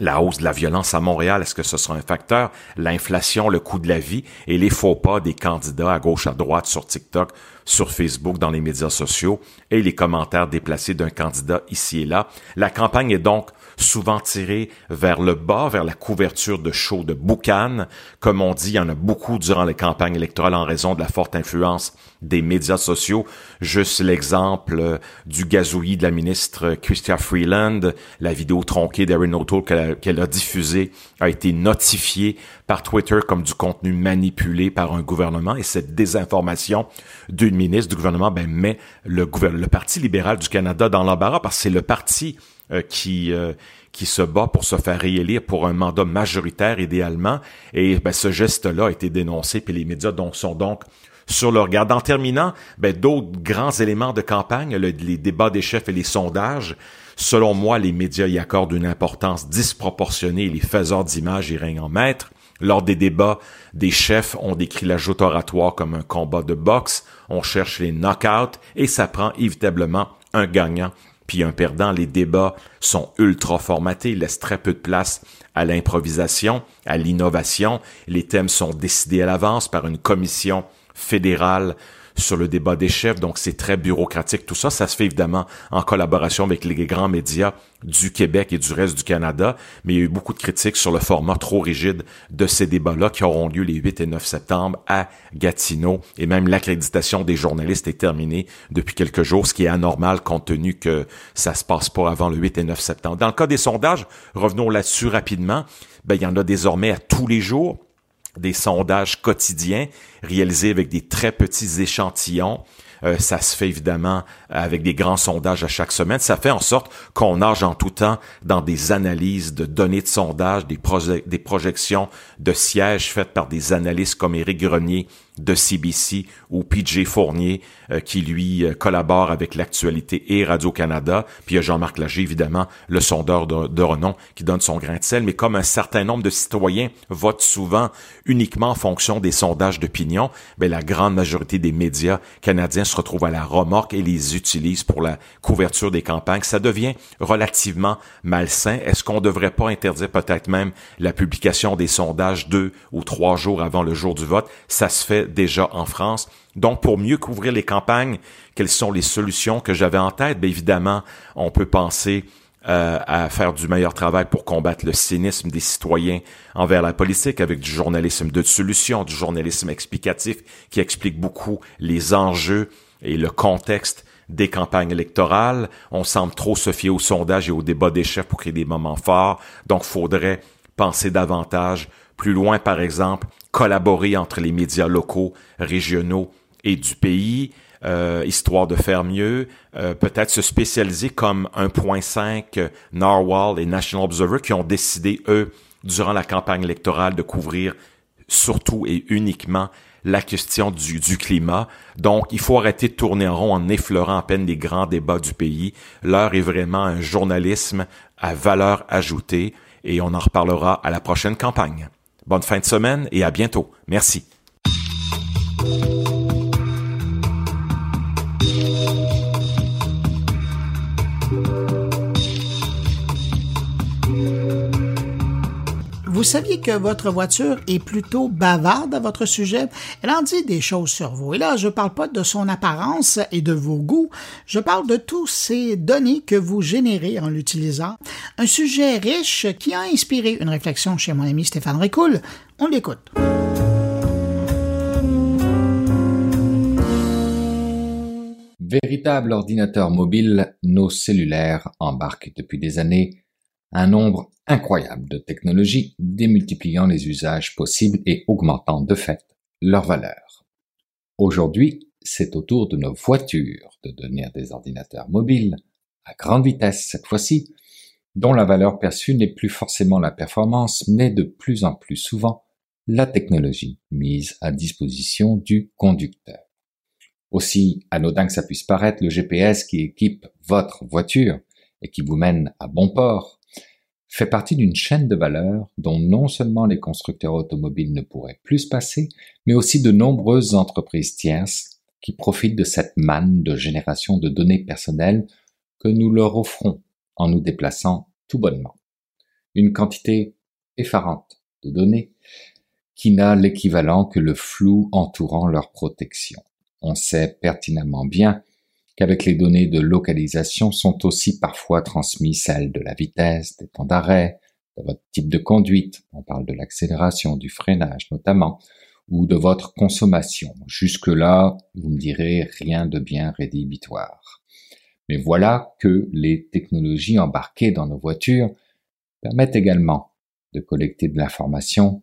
La hausse de la violence à Montréal, est-ce que ce sera un facteur? L'inflation, le coût de la vie et les faux pas des candidats à gauche, à droite, sur TikTok, sur Facebook, dans les médias sociaux et les commentaires déplacés d'un candidat ici et là. La campagne est donc souvent tiré vers le bas, vers la couverture de shows de boucan. Comme on dit, il y en a beaucoup durant les campagnes électorales en raison de la forte influence des médias sociaux. Juste l'exemple euh, du gazouillis de la ministre Christia Freeland, la vidéo tronquée d'Erin O'Toole qu'elle a, diffusée a été notifiée par Twitter comme du contenu manipulé par un gouvernement et cette désinformation d'une ministre du gouvernement ben, met le, le Parti libéral du Canada dans l'embarras parce que c'est le parti qui euh, qui se bat pour se faire réélire pour un mandat majoritaire idéalement. Et ben, ce geste-là a été dénoncé, puis les médias sont donc sur le regard. En terminant, ben, d'autres grands éléments de campagne, les débats des chefs et les sondages. Selon moi, les médias y accordent une importance disproportionnée et les faiseurs d'images y règnent en maître. Lors des débats, des chefs ont décrit la joute oratoire comme un combat de boxe. On cherche les knockouts et ça prend évitablement un gagnant puis un perdant. Les débats sont ultra formatés, laissent très peu de place à l'improvisation, à l'innovation. Les thèmes sont décidés à l'avance par une commission fédérale sur le débat des chefs, donc c'est très bureaucratique. Tout ça, ça se fait évidemment en collaboration avec les grands médias du Québec et du reste du Canada, mais il y a eu beaucoup de critiques sur le format trop rigide de ces débats-là qui auront lieu les 8 et 9 septembre à Gatineau, et même l'accréditation des journalistes est terminée depuis quelques jours, ce qui est anormal compte tenu que ça se passe pas avant le 8 et 9 septembre. Dans le cas des sondages, revenons là-dessus rapidement, ben, il y en a désormais à tous les jours des sondages quotidiens réalisés avec des très petits échantillons. Euh, ça se fait évidemment avec des grands sondages à chaque semaine. Ça fait en sorte qu'on nage en tout temps dans des analyses de données de sondage, des, des projections de sièges faites par des analystes comme Éric Grenier de CBC ou PJ Fournier euh, qui lui euh, collabore avec l'actualité et Radio-Canada. Puis il y a Jean-Marc Lager, évidemment, le sondeur de, renom qui donne son grain de sel. Mais comme un certain nombre de citoyens votent souvent uniquement en fonction des sondages d'opinion, ben, la grande majorité des médias canadiens se retrouvent à la remorque et les utilisent pour la couverture des campagnes. Ça devient relativement malsain. Est-ce qu'on ne devrait pas interdire peut-être même la publication des sondages deux ou trois jours avant le jour du vote? Ça se fait déjà en France. Donc, pour mieux couvrir les campagnes, quelles sont les solutions que j'avais en tête? Bien évidemment, on peut penser euh, à faire du meilleur travail pour combattre le cynisme des citoyens envers la politique avec du journalisme de solution, du journalisme explicatif qui explique beaucoup les enjeux et le contexte des campagnes électorales. On semble trop se fier aux sondages et aux débats des chefs pour créer des moments forts. Donc, faudrait penser davantage plus loin, par exemple, collaborer entre les médias locaux, régionaux et du pays, euh, histoire de faire mieux, euh, peut-être se spécialiser comme 1.5 Narwhal et National Observer qui ont décidé, eux, durant la campagne électorale, de couvrir surtout et uniquement la question du, du, climat. Donc, il faut arrêter de tourner en rond en effleurant à peine les grands débats du pays. L'heure est vraiment un journalisme à valeur ajoutée et on en reparlera à la prochaine campagne. Bonne fin de semaine et à bientôt. Merci. Vous saviez que votre voiture est plutôt bavarde à votre sujet? Elle en dit des choses sur vous. Et là, je ne parle pas de son apparence et de vos goûts, je parle de tous ces données que vous générez en l'utilisant. Un sujet riche qui a inspiré une réflexion chez mon ami Stéphane Ricoul. On l'écoute. Véritable ordinateur mobile, nos cellulaires embarquent depuis des années un nombre incroyable de technologies démultipliant les usages possibles et augmentant de fait leur valeur. Aujourd'hui, c'est au tour de nos voitures de devenir des ordinateurs mobiles, à grande vitesse cette fois-ci, dont la valeur perçue n'est plus forcément la performance, mais de plus en plus souvent la technologie mise à disposition du conducteur. Aussi anodin que ça puisse paraître, le GPS qui équipe votre voiture et qui vous mène à bon port fait partie d'une chaîne de valeur dont non seulement les constructeurs automobiles ne pourraient plus se passer, mais aussi de nombreuses entreprises tierces qui profitent de cette manne de génération de données personnelles que nous leur offrons en nous déplaçant tout bonnement. Une quantité effarante de données qui n'a l'équivalent que le flou entourant leur protection. On sait pertinemment bien qu'avec les données de localisation sont aussi parfois transmises celles de la vitesse, des temps d'arrêt, de votre type de conduite, on parle de l'accélération, du freinage notamment, ou de votre consommation. Jusque-là, vous me direz rien de bien rédhibitoire. Mais voilà que les technologies embarquées dans nos voitures permettent également de collecter de l'information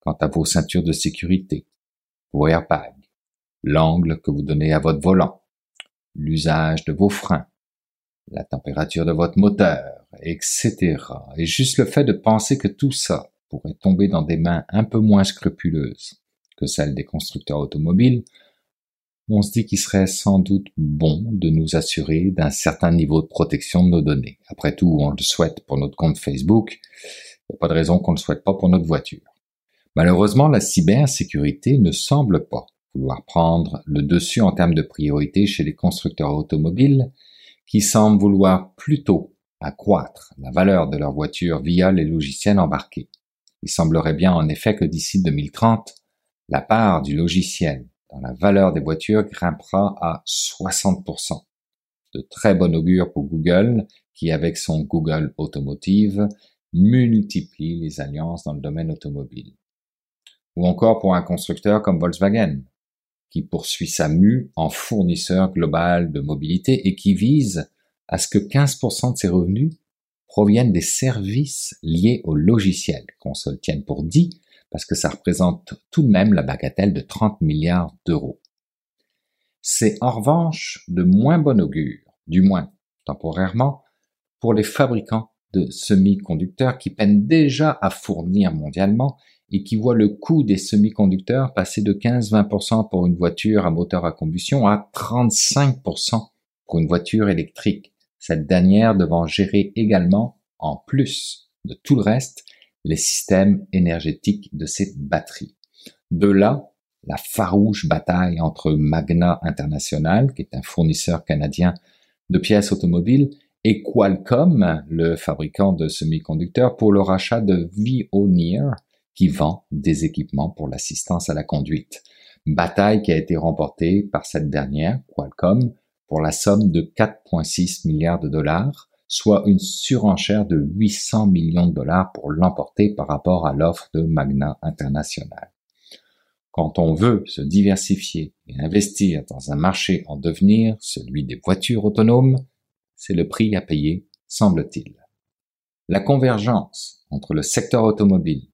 quant à vos ceintures de sécurité, vos airbags, l'angle que vous donnez à votre volant, l'usage de vos freins, la température de votre moteur, etc. Et juste le fait de penser que tout ça pourrait tomber dans des mains un peu moins scrupuleuses que celles des constructeurs automobiles, on se dit qu'il serait sans doute bon de nous assurer d'un certain niveau de protection de nos données. Après tout, on le souhaite pour notre compte Facebook, il n'y a pas de raison qu'on ne le souhaite pas pour notre voiture. Malheureusement, la cybersécurité ne semble pas vouloir prendre le dessus en termes de priorité chez les constructeurs automobiles qui semblent vouloir plutôt accroître la valeur de leur voiture via les logiciels embarqués. Il semblerait bien en effet que d'ici 2030, la part du logiciel dans la valeur des voitures grimpera à 60%. De très bon augure pour Google, qui avec son Google Automotive multiplie les alliances dans le domaine automobile. Ou encore pour un constructeur comme Volkswagen, qui poursuit sa mue en fournisseur global de mobilité et qui vise à ce que 15% de ses revenus proviennent des services liés au logiciel, qu'on se tienne pour dit, parce que ça représente tout de même la bagatelle de 30 milliards d'euros. C'est en revanche de moins bon augure, du moins temporairement, pour les fabricants de semi-conducteurs qui peinent déjà à fournir mondialement et qui voient le coût des semi-conducteurs passer de 15-20% pour une voiture à moteur à combustion à 35% pour une voiture électrique, cette dernière devant gérer également, en plus de tout le reste, les systèmes énergétiques de ces batteries. De là, la farouche bataille entre Magna International, qui est un fournisseur canadien de pièces automobiles, et Qualcomm, le fabricant de semi-conducteurs, pour le rachat de Veoneer, qui vend des équipements pour l'assistance à la conduite. Bataille qui a été remportée par cette dernière, Qualcomm, pour la somme de 4,6 milliards de dollars, soit une surenchère de 800 millions de dollars pour l'emporter par rapport à l'offre de Magna International. Quand on veut se diversifier et investir dans un marché en devenir, celui des voitures autonomes, c'est le prix à payer, semble-t-il. La convergence entre le secteur automobile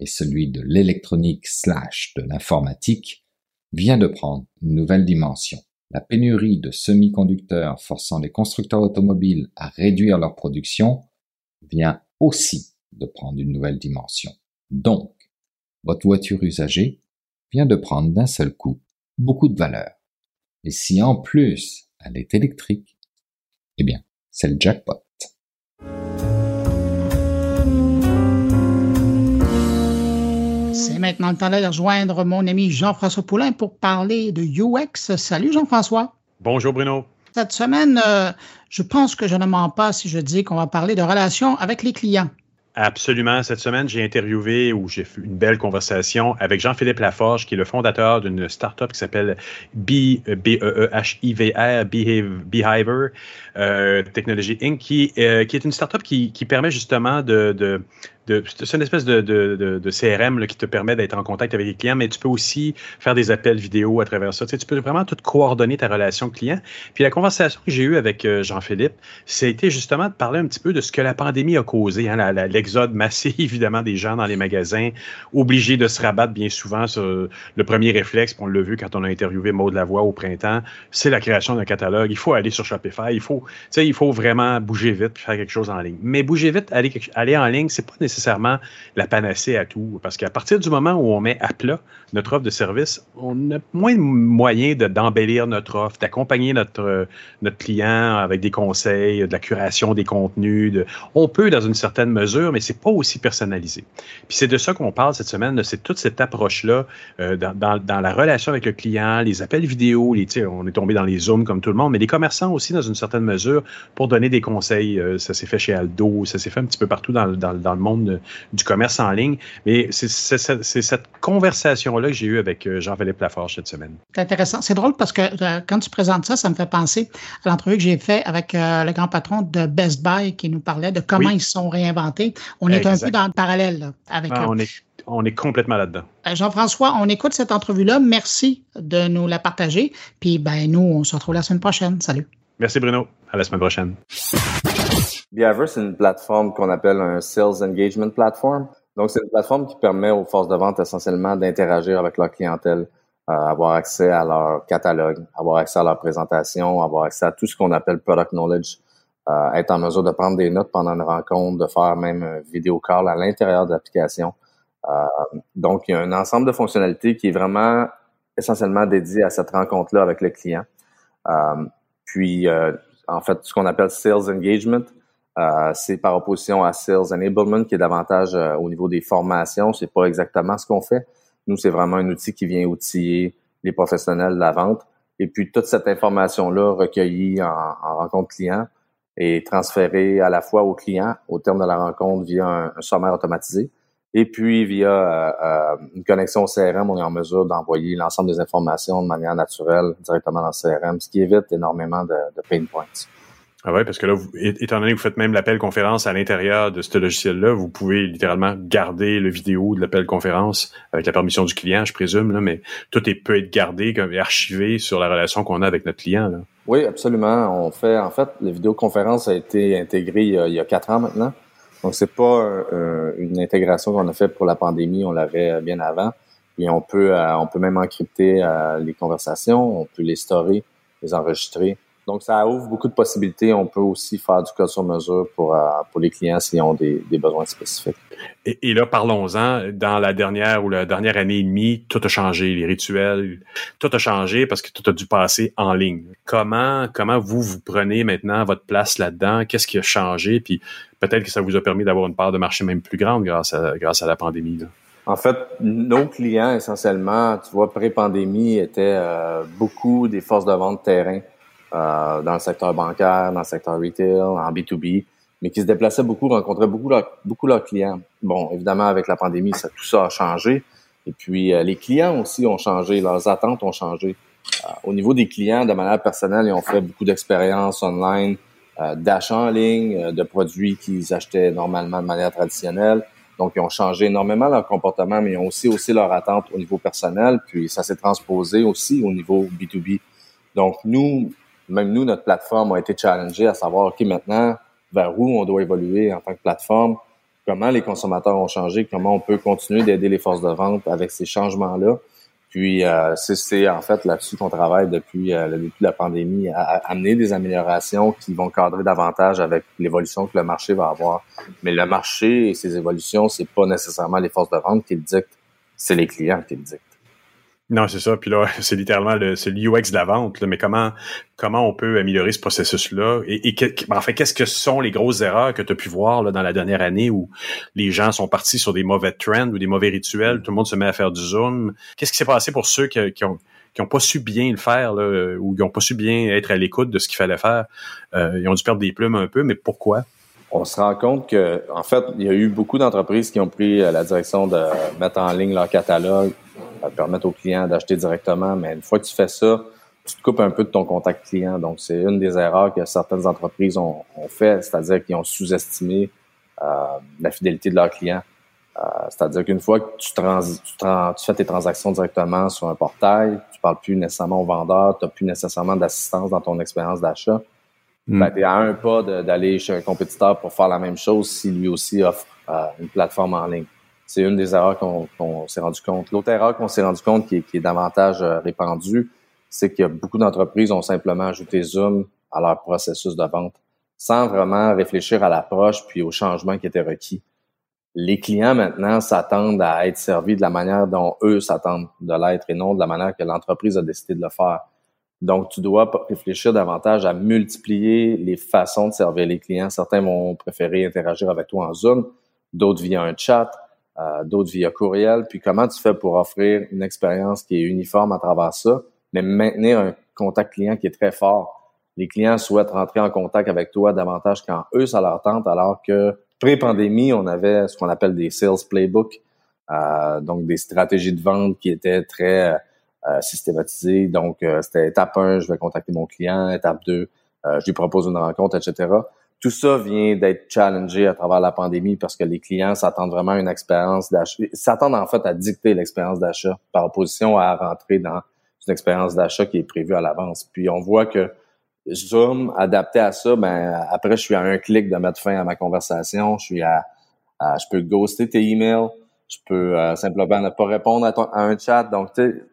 et celui de l'électronique slash de l'informatique vient de prendre une nouvelle dimension la pénurie de semi-conducteurs forçant les constructeurs automobiles à réduire leur production vient aussi de prendre une nouvelle dimension. Donc, votre voiture usagée vient de prendre d'un seul coup beaucoup de valeur. Et si en plus elle est électrique, eh bien, c'est le jackpot. Maintenant le temps de rejoindre mon ami Jean-François Poulain pour parler de UX. Salut Jean-François. Bonjour Bruno. Cette semaine, euh, je pense que je ne mens pas si je dis qu'on va parler de relations avec les clients. Absolument. Cette semaine, j'ai interviewé ou j'ai fait une belle conversation avec Jean-Philippe Laforge, qui est le fondateur d'une startup qui s'appelle B-E-E-H-I-V-R, Behavior euh, Technology Inc., qui, euh, qui est une startup qui, qui permet justement de, de c'est une espèce de, CRM qui te permet d'être en contact avec les clients, mais tu peux aussi faire des appels vidéo à travers ça. Tu, peux vraiment tout coordonner ta relation client. Puis la conversation que j'ai eue avec euh, Jean-Philippe, c'était justement de parler un petit peu de ce que la pandémie a causé, hein, l'exode massif évidemment des gens dans les magasins, obligés de se rabattre bien souvent sur le premier réflexe, on l'a vu quand on a interviewé Maud Lavoie au printemps, c'est la création d'un catalogue. Il faut aller sur Shopify, il faut, il faut vraiment bouger vite faire quelque chose en ligne. Mais bouger vite, aller, aller en ligne, c'est pas nécessairement nécessairement la panacée à tout. Parce qu'à partir du moment où on met à plat notre offre de service, on a moins de moyens d'embellir notre offre, d'accompagner notre, notre client avec des conseils, de la curation des contenus. On peut dans une certaine mesure, mais c'est pas aussi personnalisé. Puis c'est de ça qu'on parle cette semaine, c'est toute cette approche-là euh, dans, dans, la relation avec le client, les appels vidéo, les, on est tombé dans les zooms comme tout le monde, mais les commerçants aussi dans une certaine mesure pour donner des conseils. Euh, ça s'est fait chez Aldo, ça s'est fait un petit peu partout dans, dans, dans le monde du commerce en ligne. Mais c'est cette conversation-là que j'ai eue avec euh, Jean-Philippe Laforge cette semaine. C'est intéressant. C'est drôle parce que euh, quand tu présentes ça, ça me fait penser à l'entrevue que j'ai faite avec euh, le grand patron de Best Buy qui nous parlait de comment ils se sont réinventés. On est un peu dans le parallèle avec ah, On est on est complètement là-dedans. Jean-François, on écoute cette entrevue-là. Merci de nous la partager. Puis, ben, nous, on se retrouve la semaine prochaine. Salut. Merci, Bruno. À la semaine prochaine. Behavior, c'est une plateforme qu'on appelle un Sales Engagement Platform. Donc, c'est une plateforme qui permet aux forces de vente essentiellement d'interagir avec leur clientèle, euh, avoir accès à leur catalogue, avoir accès à leur présentation, avoir accès à tout ce qu'on appelle product knowledge, euh, être en mesure de prendre des notes pendant une rencontre, de faire même un vidéo call à l'intérieur de l'application. Euh, donc, il y a un ensemble de fonctionnalités qui est vraiment essentiellement dédié à cette rencontre-là avec le client. puis, en fait, ce qu'on appelle Sales Engagement, euh, c'est par opposition à Sales Enablement qui est davantage euh, au niveau des formations. C'est pas exactement ce qu'on fait. Nous, c'est vraiment un outil qui vient outiller les professionnels de la vente. Et puis toute cette information-là recueillie en, rencontre client est transférée à la fois au client au terme de la rencontre via un, sommaire automatisé Et puis, via euh, une connexion au CRM, on est en mesure d'envoyer l'ensemble des informations de manière naturelle directement dans le CRM, ce qui évite énormément de pain points. Ah ouais, parce que là, vous, étant donné que vous faites même l'appel conférence à l'intérieur de ce logiciel-là, vous pouvez littéralement garder le vidéo de l'appel conférence avec la permission du client, je présume, là, mais tout est, peut être gardé et archivé sur la relation qu'on a avec notre client. Là. Oui, absolument. On fait, en fait, la vidéoconférence a été intégrée il y a, quatre ans maintenant. Donc, c'est pas euh, une intégration qu'on a fait pour la pandémie, on l'avait bien avant. Et on peut, euh, on peut même encrypter euh, les conversations, on peut les storer, les enregistrer. Donc, ça ouvre beaucoup de possibilités. On peut aussi faire du code sur mesure pour, euh, pour les clients s'ils ont des, des, besoins spécifiques. Et, là, parlons-en. Dans la dernière ou la dernière année et demie, tout a changé. Les rituels, tout a changé parce que tout a dû passer en ligne. Comment, comment vous, vous prenez maintenant votre place là-dedans? Qu'est-ce qui a changé? Puis peut-être que ça vous a permis d'avoir une part de marché même plus grande grâce à, grâce à la pandémie. En fait, nos clients, essentiellement, tu vois, pré-pandémie, étaient euh, beaucoup des forces de vente terrain. Euh, dans le secteur bancaire, dans le secteur retail, en B2B, mais qui se déplaçaient beaucoup, rencontraient beaucoup, leur, beaucoup leurs clients. Bon, évidemment, avec la pandémie, ça, tout ça a changé. Et puis, euh, les clients aussi ont changé, leurs attentes ont changé. Euh, au niveau des clients, de manière personnelle, ils ont fait beaucoup d'expériences online, d'achat en ligne, de produits qu'ils achetaient normalement de manière traditionnelle. Donc, ils ont changé énormément leur comportement, mais ils ont aussi aussi leur attente au niveau personnel. Puis, ça s'est transposé aussi au niveau B2B. Donc, nous, même nous, notre plateforme a été challengée à savoir, OK, maintenant, vers où on doit évoluer en tant que plateforme, comment les consommateurs ont changé, comment on peut continuer d'aider les forces de vente avec ces changements-là? Puis euh, c'est en fait là-dessus qu'on travaille depuis euh, début de la pandémie, à, amener des améliorations qui vont cadrer davantage avec l'évolution que le marché va avoir. Mais le marché et ses évolutions, c'est pas nécessairement les forces de vente qui le dictent, c'est les clients qui le dictent. Non, c'est ça. Puis là, c'est littéralement le, c'est l'UX de la vente. mais comment comment on peut améliorer ce processus-là? Et, et en fait, qu'est-ce que sont les grosses erreurs que tu as pu voir dans la dernière année où les gens sont partis sur des mauvais trends ou des mauvais rituels, tout le monde se met à faire du zoom? Qu'est-ce qui s'est passé pour ceux qui, ont qui ont pas su bien le faire là, ou qui ont pas su bien être à l'écoute de ce qu'il fallait faire? Euh, ils ont dû perdre des plumes un peu, mais pourquoi? On se rend compte que, en fait, il y a eu beaucoup d'entreprises qui ont pris euh, la direction de mettre en ligne leur catalogue, permettre aux clients d'acheter directement, mais une fois que tu fais ça, tu te coupes un peu de ton contact client. Donc, c'est une des erreurs que certaines entreprises ont, fait, c'est-à-dire qu'ils ont sous-estimé euh, la fidélité de leurs clients. Euh, c'est-à-dire qu'une fois que tu, tu, fais tes transactions directement sur un portail, tu parles plus nécessairement au vendeur, tu n'as plus nécessairement d'assistance dans ton expérience d'achat. Hmm. Ben, tu es à un pas d'aller chez un compétiteur pour faire la même chose si lui aussi offre euh, une plateforme en ligne. C'est une des erreurs qu'on s'est rendu compte. L'autre erreur qu'on s'est rendu compte qui est, davantage euh, répandue, c'est que beaucoup d'entreprises ont simplement ajouté Zoom à leur processus de vente sans vraiment réfléchir à l'approche puis au changement qui était requis. Les clients maintenant s'attendent à être servis de la manière dont eux s'attendent de l'être et non de la manière que l'entreprise a décidé de le faire. Donc, tu dois réfléchir davantage à multiplier les façons de servir les clients. Certains vont préférer interagir avec toi en Zoom, d'autres via un chat, d'autres via courriel. Puis comment tu fais pour offrir une expérience qui est uniforme à travers ça, mais maintenir un contact client qui est très fort? Les clients souhaitent rentrer en contact avec toi davantage quand eux, ça leur tente, alors que pré-pandémie, on avait ce qu'on appelle des sales playbooks, euh, donc des stratégies de vente qui étaient très euh, systématisées. Donc, c'était étape 1, je vais contacter mon client, étape 2, je lui propose une rencontre, etc tout ça vient d'être challengé à travers la pandémie parce que les clients s'attendent vraiment à une expérience d'achat, s'attendent en fait à dicter l'expérience d'achat par opposition à rentrer dans une expérience d'achat qui est prévue à l'avance. Puis on voit que Zoom, adapté à ça, ben après je suis à un clic de mettre fin à ma conversation, je suis à, je peux ghoster tes emails, je peux euh, simplement ne pas répondre à, à un chat. Donc,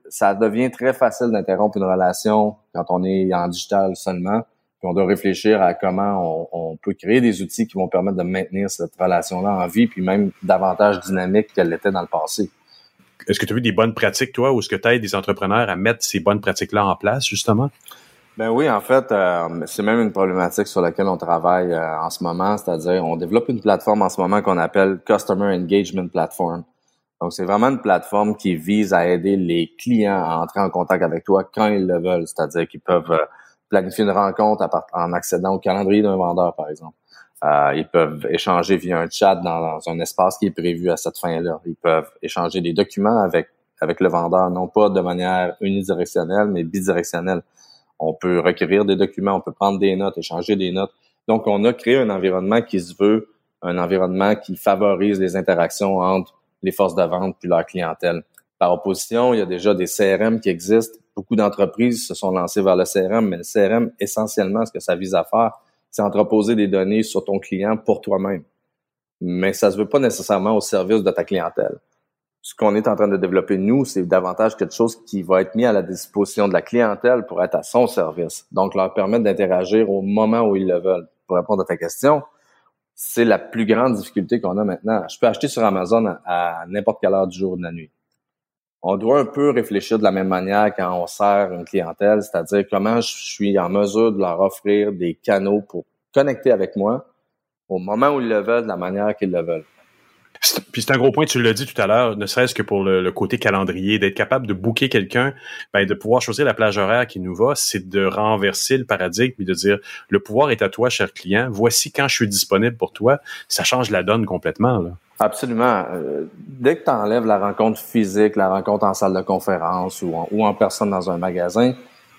ça devient très facile d'interrompre une relation quand on est en digital seulement on doit réfléchir à comment on, peut créer des outils qui vont permettre de maintenir cette relation-là en vie, puis même davantage dynamique qu'elle l'était dans le passé. Est-ce que tu as vu des bonnes pratiques, toi, ou est-ce que tu aides des entrepreneurs à mettre ces bonnes pratiques-là en place, justement? Ben oui, en fait, euh, c'est même une problématique sur laquelle on travaille euh, en ce moment, c'est-à-dire on développe une plateforme en ce moment qu'on appelle Customer Engagement Platform. Donc, c'est vraiment une plateforme qui vise à aider les clients à entrer en contact avec toi quand ils le veulent, c'est-à-dire qu'ils peuvent euh, planifier une rencontre en accédant au calendrier d'un vendeur, par exemple. Euh, ils peuvent échanger via un chat dans, un espace qui est prévu à cette fin-là. Ils peuvent échanger des documents avec avec le vendeur, non pas de manière unidirectionnelle, mais bidirectionnelle. On peut requérir des documents, on peut prendre des notes, échanger des notes. Donc, on a créé un environnement qui se veut un environnement qui favorise les interactions entre les forces de vente puis leur clientèle. Par opposition, il y a déjà des CRM qui existent. Beaucoup d'entreprises se sont lancées vers le CRM, mais le CRM, essentiellement, ce que ça vise à faire, c'est entreposer des données sur ton client pour toi-même. Mais ça se veut pas nécessairement au service de ta clientèle. Ce qu'on est en train de développer, nous, c'est davantage quelque chose qui va être mis à la disposition de la clientèle pour être à son service. Donc, leur permettre d'interagir au moment où ils le veulent. Pour répondre à ta question, c'est la plus grande difficulté qu'on a maintenant. Je peux acheter sur Amazon à, n'importe quelle heure du jour ou de la nuit. On doit un peu réfléchir de la même manière quand on sert une clientèle, c'est-à-dire comment je suis en mesure de leur offrir des canaux pour connecter avec moi au moment où ils le veulent, de la manière qu'ils le veulent. Puis c'est un gros point, tu l'as dit tout à l'heure, ne serait-ce que pour le, côté calendrier, d'être capable de booker quelqu'un, ben, de pouvoir choisir la plage horaire qui nous va, c'est de renverser le paradigme et de dire le pouvoir est à toi, cher client. Voici quand je suis disponible pour toi. Ça change la donne complètement. Là. Absolument. Euh, dès que tu enlèves la rencontre physique, la rencontre en salle de conférence ou en, personne dans un magasin,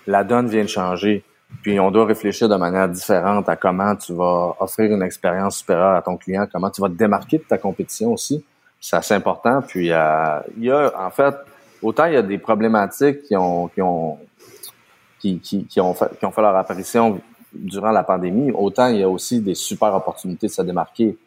la donne vient de changer. Puis on doit réfléchir de manière différente à comment tu vas offrir une expérience supérieure à ton client, comment tu vas te démarquer de ta compétition aussi. C'est assez important. Puis euh, il y a, en fait, autant il y a des problématiques qui ont qui ont qui, qui ont fait leur apparition durant la pandémie, autant il y a aussi des super opportunités de se démarquer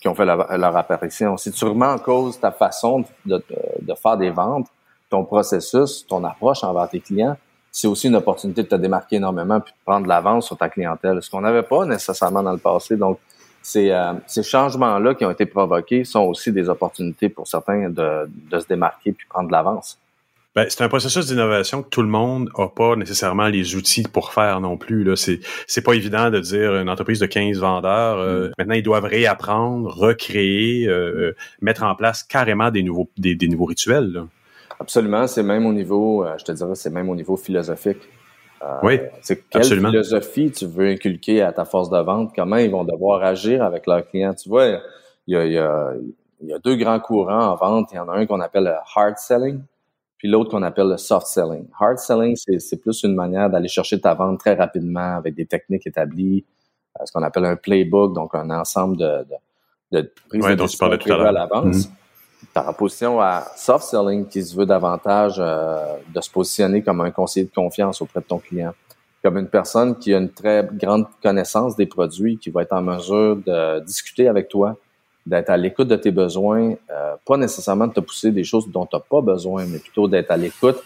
qui ont fait leur, apparition. C'est sûrement en cause ta façon de, de faire des ventes, ton processus, ton approche envers tes clients c'est aussi une opportunité de te démarquer énormément puis de prendre de l'avance sur ta clientèle, ce qu'on n'avait pas nécessairement dans le passé. Donc, ces, euh, ces changements-là qui ont été provoqués sont aussi des opportunités pour certains de, de se démarquer puis prendre de l'avance. Ben, c'est un processus d'innovation que tout le monde n'a pas nécessairement les outils pour faire non plus. Là. C'est, c'est pas évident de dire une entreprise de 15 vendeurs, euh, mm. maintenant ils doivent réapprendre, recréer, euh, mettre en place carrément des nouveaux, des, des nouveaux rituels. Là. Absolument, c'est même au niveau, euh, je te dirais, c'est même au niveau philosophique. Euh, oui, c'est quelle philosophie tu veux inculquer à ta force de vente? Comment ils vont devoir agir avec leurs clients? Tu vois, il y a, y, a, y a, deux grands courants en vente. Il y en a un qu'on appelle le hard selling, puis l'autre qu'on appelle le soft selling. Hard selling, c'est plus une manière d'aller chercher ta vente très rapidement avec des techniques établies, euh, ce qu'on appelle un playbook, donc un ensemble de, de, de prises de décision à l'avance. Mm-hmm par opposition à soft selling qui se veut davantage euh, de se positionner comme un conseiller de confiance auprès de ton client, comme une personne qui a une très grande connaissance des produits, qui va être en mesure de discuter avec toi, d'être à l'écoute de tes besoins, euh, pas nécessairement de te pousser des choses dont tu n'as pas besoin, mais plutôt d'être à l'écoute,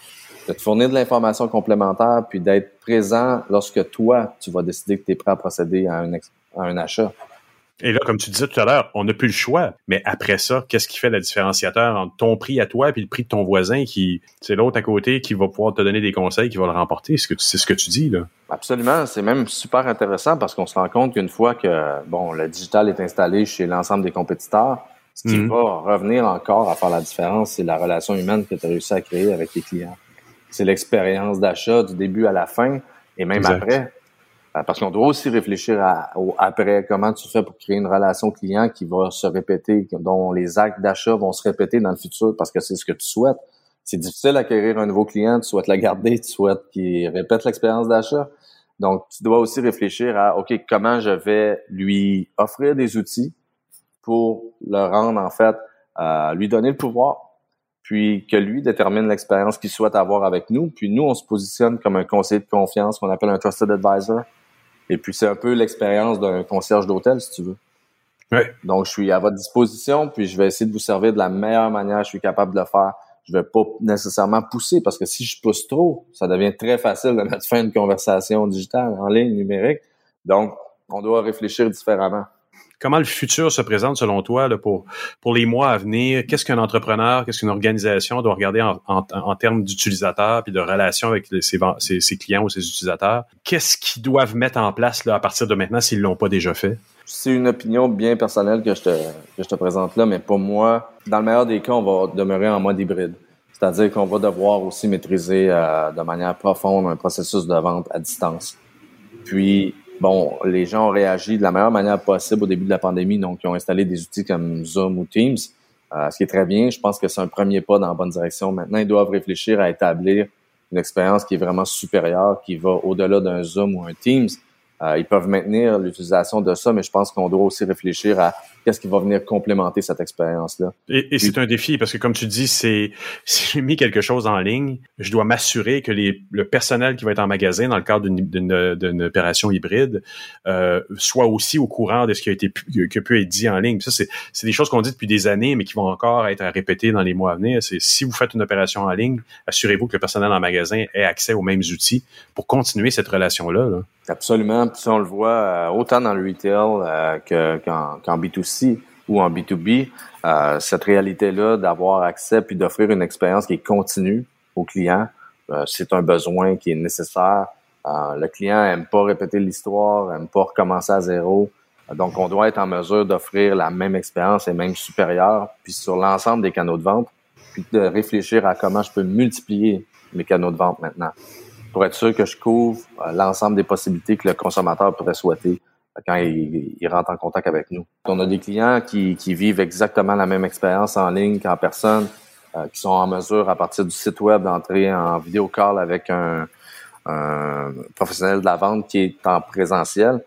de te fournir de l'information complémentaire, puis d'être présent lorsque toi, tu vas décider que tu es prêt à procéder un, à un achat. Et là, comme tu disais tout à l'heure, on n'a plus le choix. Mais après ça, qu'est-ce qui fait le différenciateur entre ton prix à toi et le prix de ton voisin qui, c'est l'autre à côté qui va pouvoir te donner des conseils, qui va le remporter? C'est ce que tu dis, là. Absolument. C'est même super intéressant parce qu'on se rend compte qu'une fois que, bon, le digital est installé chez l'ensemble des compétiteurs, ce qui mhm. va revenir encore à faire la différence, c'est la relation humaine que tu as réussi à créer avec tes clients. C'est l'expérience d'achat du début à la fin et même après. Euh, parce qu'on doit aussi réfléchir à, après comment tu fais pour créer une relation client qui va se répéter, dont les actes d'achat vont se répéter dans le futur parce que c'est ce que tu souhaites. C'est difficile d'acquérir un nouveau client, tu souhaites le garder, tu souhaites qu'il répète l'expérience d'achat. Donc, tu dois aussi réfléchir à, OK, comment je vais lui offrir des outils pour le rendre, en fait, euh, lui donner le pouvoir, puis que lui détermine l'expérience qu'il souhaite avoir avec nous. Puis nous, on se positionne comme un conseiller de confiance qu'on appelle un trusted advisor. Et puis, c'est un peu l'expérience d'un concierge d'hôtel, si tu veux. Ouais. Donc, je suis à votre disposition, puis je vais essayer de vous servir de la meilleure manière que je suis capable de le faire. Je vais pas nécessairement pousser, parce que si je pousse trop, ça devient très facile de mettre fin à une conversation digitale, en ligne, numérique. Donc, on doit réfléchir différemment. Comment le futur se présente selon toi pour, les mois à venir? Qu'est-ce qu'un entrepreneur, qu'est-ce qu'une organisation doit regarder en, termes d'utilisateurs puis de relations avec ses, clients ou ses utilisateurs? Qu'est-ce qu'ils doivent mettre en place à partir de maintenant s'ils l'ont pas déjà fait? C'est une opinion bien personnelle que je, te, que je te présente là, mais pour moi, dans le meilleur des cas, on va demeurer en mode hybride. C'est-à-dire qu'on va devoir aussi maîtriser euh, de manière profonde un processus de vente à distance. Puis, bon, les gens ont réagi de la meilleure manière possible au début de la pandémie, donc ils ont installé des outils comme Zoom ou Teams, euh, ce qui est très bien. Je pense que c'est un premier pas dans la bonne direction. Maintenant, ils doivent réfléchir à établir une expérience qui est vraiment supérieure, qui va au-delà d'un Zoom ou un Teams. Euh, ils peuvent maintenir l'utilisation de ça, mais je pense qu'on doit aussi réfléchir à qu'est-ce qui va venir complémenter cette expérience-là. Et, c'est un défi parce que, comme tu dis, c'est si j'ai mis quelque chose en ligne, je dois m'assurer que les, le personnel qui va être en magasin dans le cadre d'une opération hybride euh, soit aussi au courant de ce qui a été que peut être dit en ligne. ça, c'est des choses qu'on dit depuis des années, mais qui vont encore être à répéter dans les mois à venir. C'est si vous faites une opération en ligne, assurez-vous que le personnel en magasin ait accès aux mêmes outils pour continuer cette relation-là. Là. Absolument. Puis on le voit euh, autant dans le retail euh, qu'en B2C ou en B2B, euh, cette réalité-là d'avoir accès puis d'offrir une expérience qui est continue aux clients, c'est un besoin qui est nécessaire. le client aime pas répéter l'histoire, aime pas recommencer à zéro. Donc, on doit être en mesure d'offrir la même expérience et même supérieure, puis sur l'ensemble des canaux de vente, puis de réfléchir à comment je peux multiplier mes canaux de vente maintenant pour être sûr que je couvre euh, l'ensemble des possibilités que le consommateur pourrait souhaiter euh, quand il, rentre en contact avec nous. On a des clients qui, vivent exactement la même expérience en ligne qu'en personne, euh, qui sont en mesure, à partir du site web, d'entrer en vidéo call avec un, professionnel de la vente qui est en présentiel.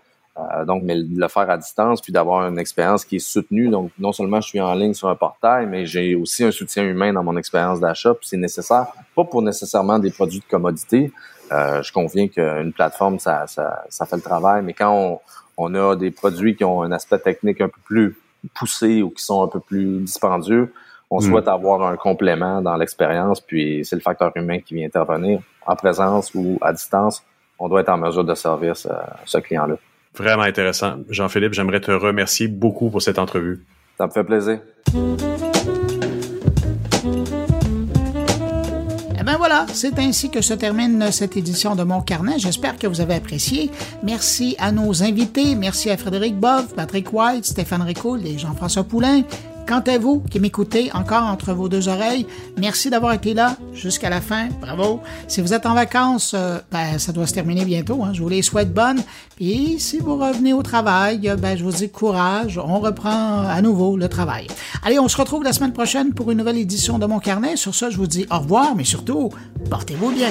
donc, mais le faire à distance, puis d'avoir une expérience qui est soutenue. Donc, non seulement je suis en ligne sur un portail, mais j'ai aussi un soutien humain dans mon expérience d'achat, puis c'est nécessaire, pas pour nécessairement des produits de commodité, euh, je conviens qu'une plateforme, ça, ça, ça, fait le travail, mais quand on, on, a des produits qui ont un aspect technique un peu plus poussé ou qui sont un peu plus dispendieux, on hmm. souhaite avoir un complément dans l'expérience, puis c'est le facteur humain qui vient intervenir en présence ou à distance. On doit être en mesure de servir ce, ce client-là. Vraiment intéressant. Jean-Philippe, j'aimerais te remercier beaucoup pour cette entrevue. Ça me fait plaisir. C'est ainsi que se termine cette édition de Mon Carnet. J'espère que vous avez apprécié. Merci à nos invités. Merci à Frédéric Boff, Patrick White, Stéphane Ricoul et Jean-François Poulain. Quant à vous qui m'écoutez encore entre vos deux oreilles, merci d'avoir été là jusqu'à la fin. Bravo. Si vous êtes en vacances, euh, ben, ça doit se terminer bientôt. Hein. Je vous les souhaite bonnes. Puis si vous revenez au travail, ben, je vous dis courage. On reprend à nouveau le travail. Allez, on se retrouve la semaine prochaine pour une nouvelle édition de mon carnet. Sur ça, je vous dis au revoir, mais surtout, portez-vous bien.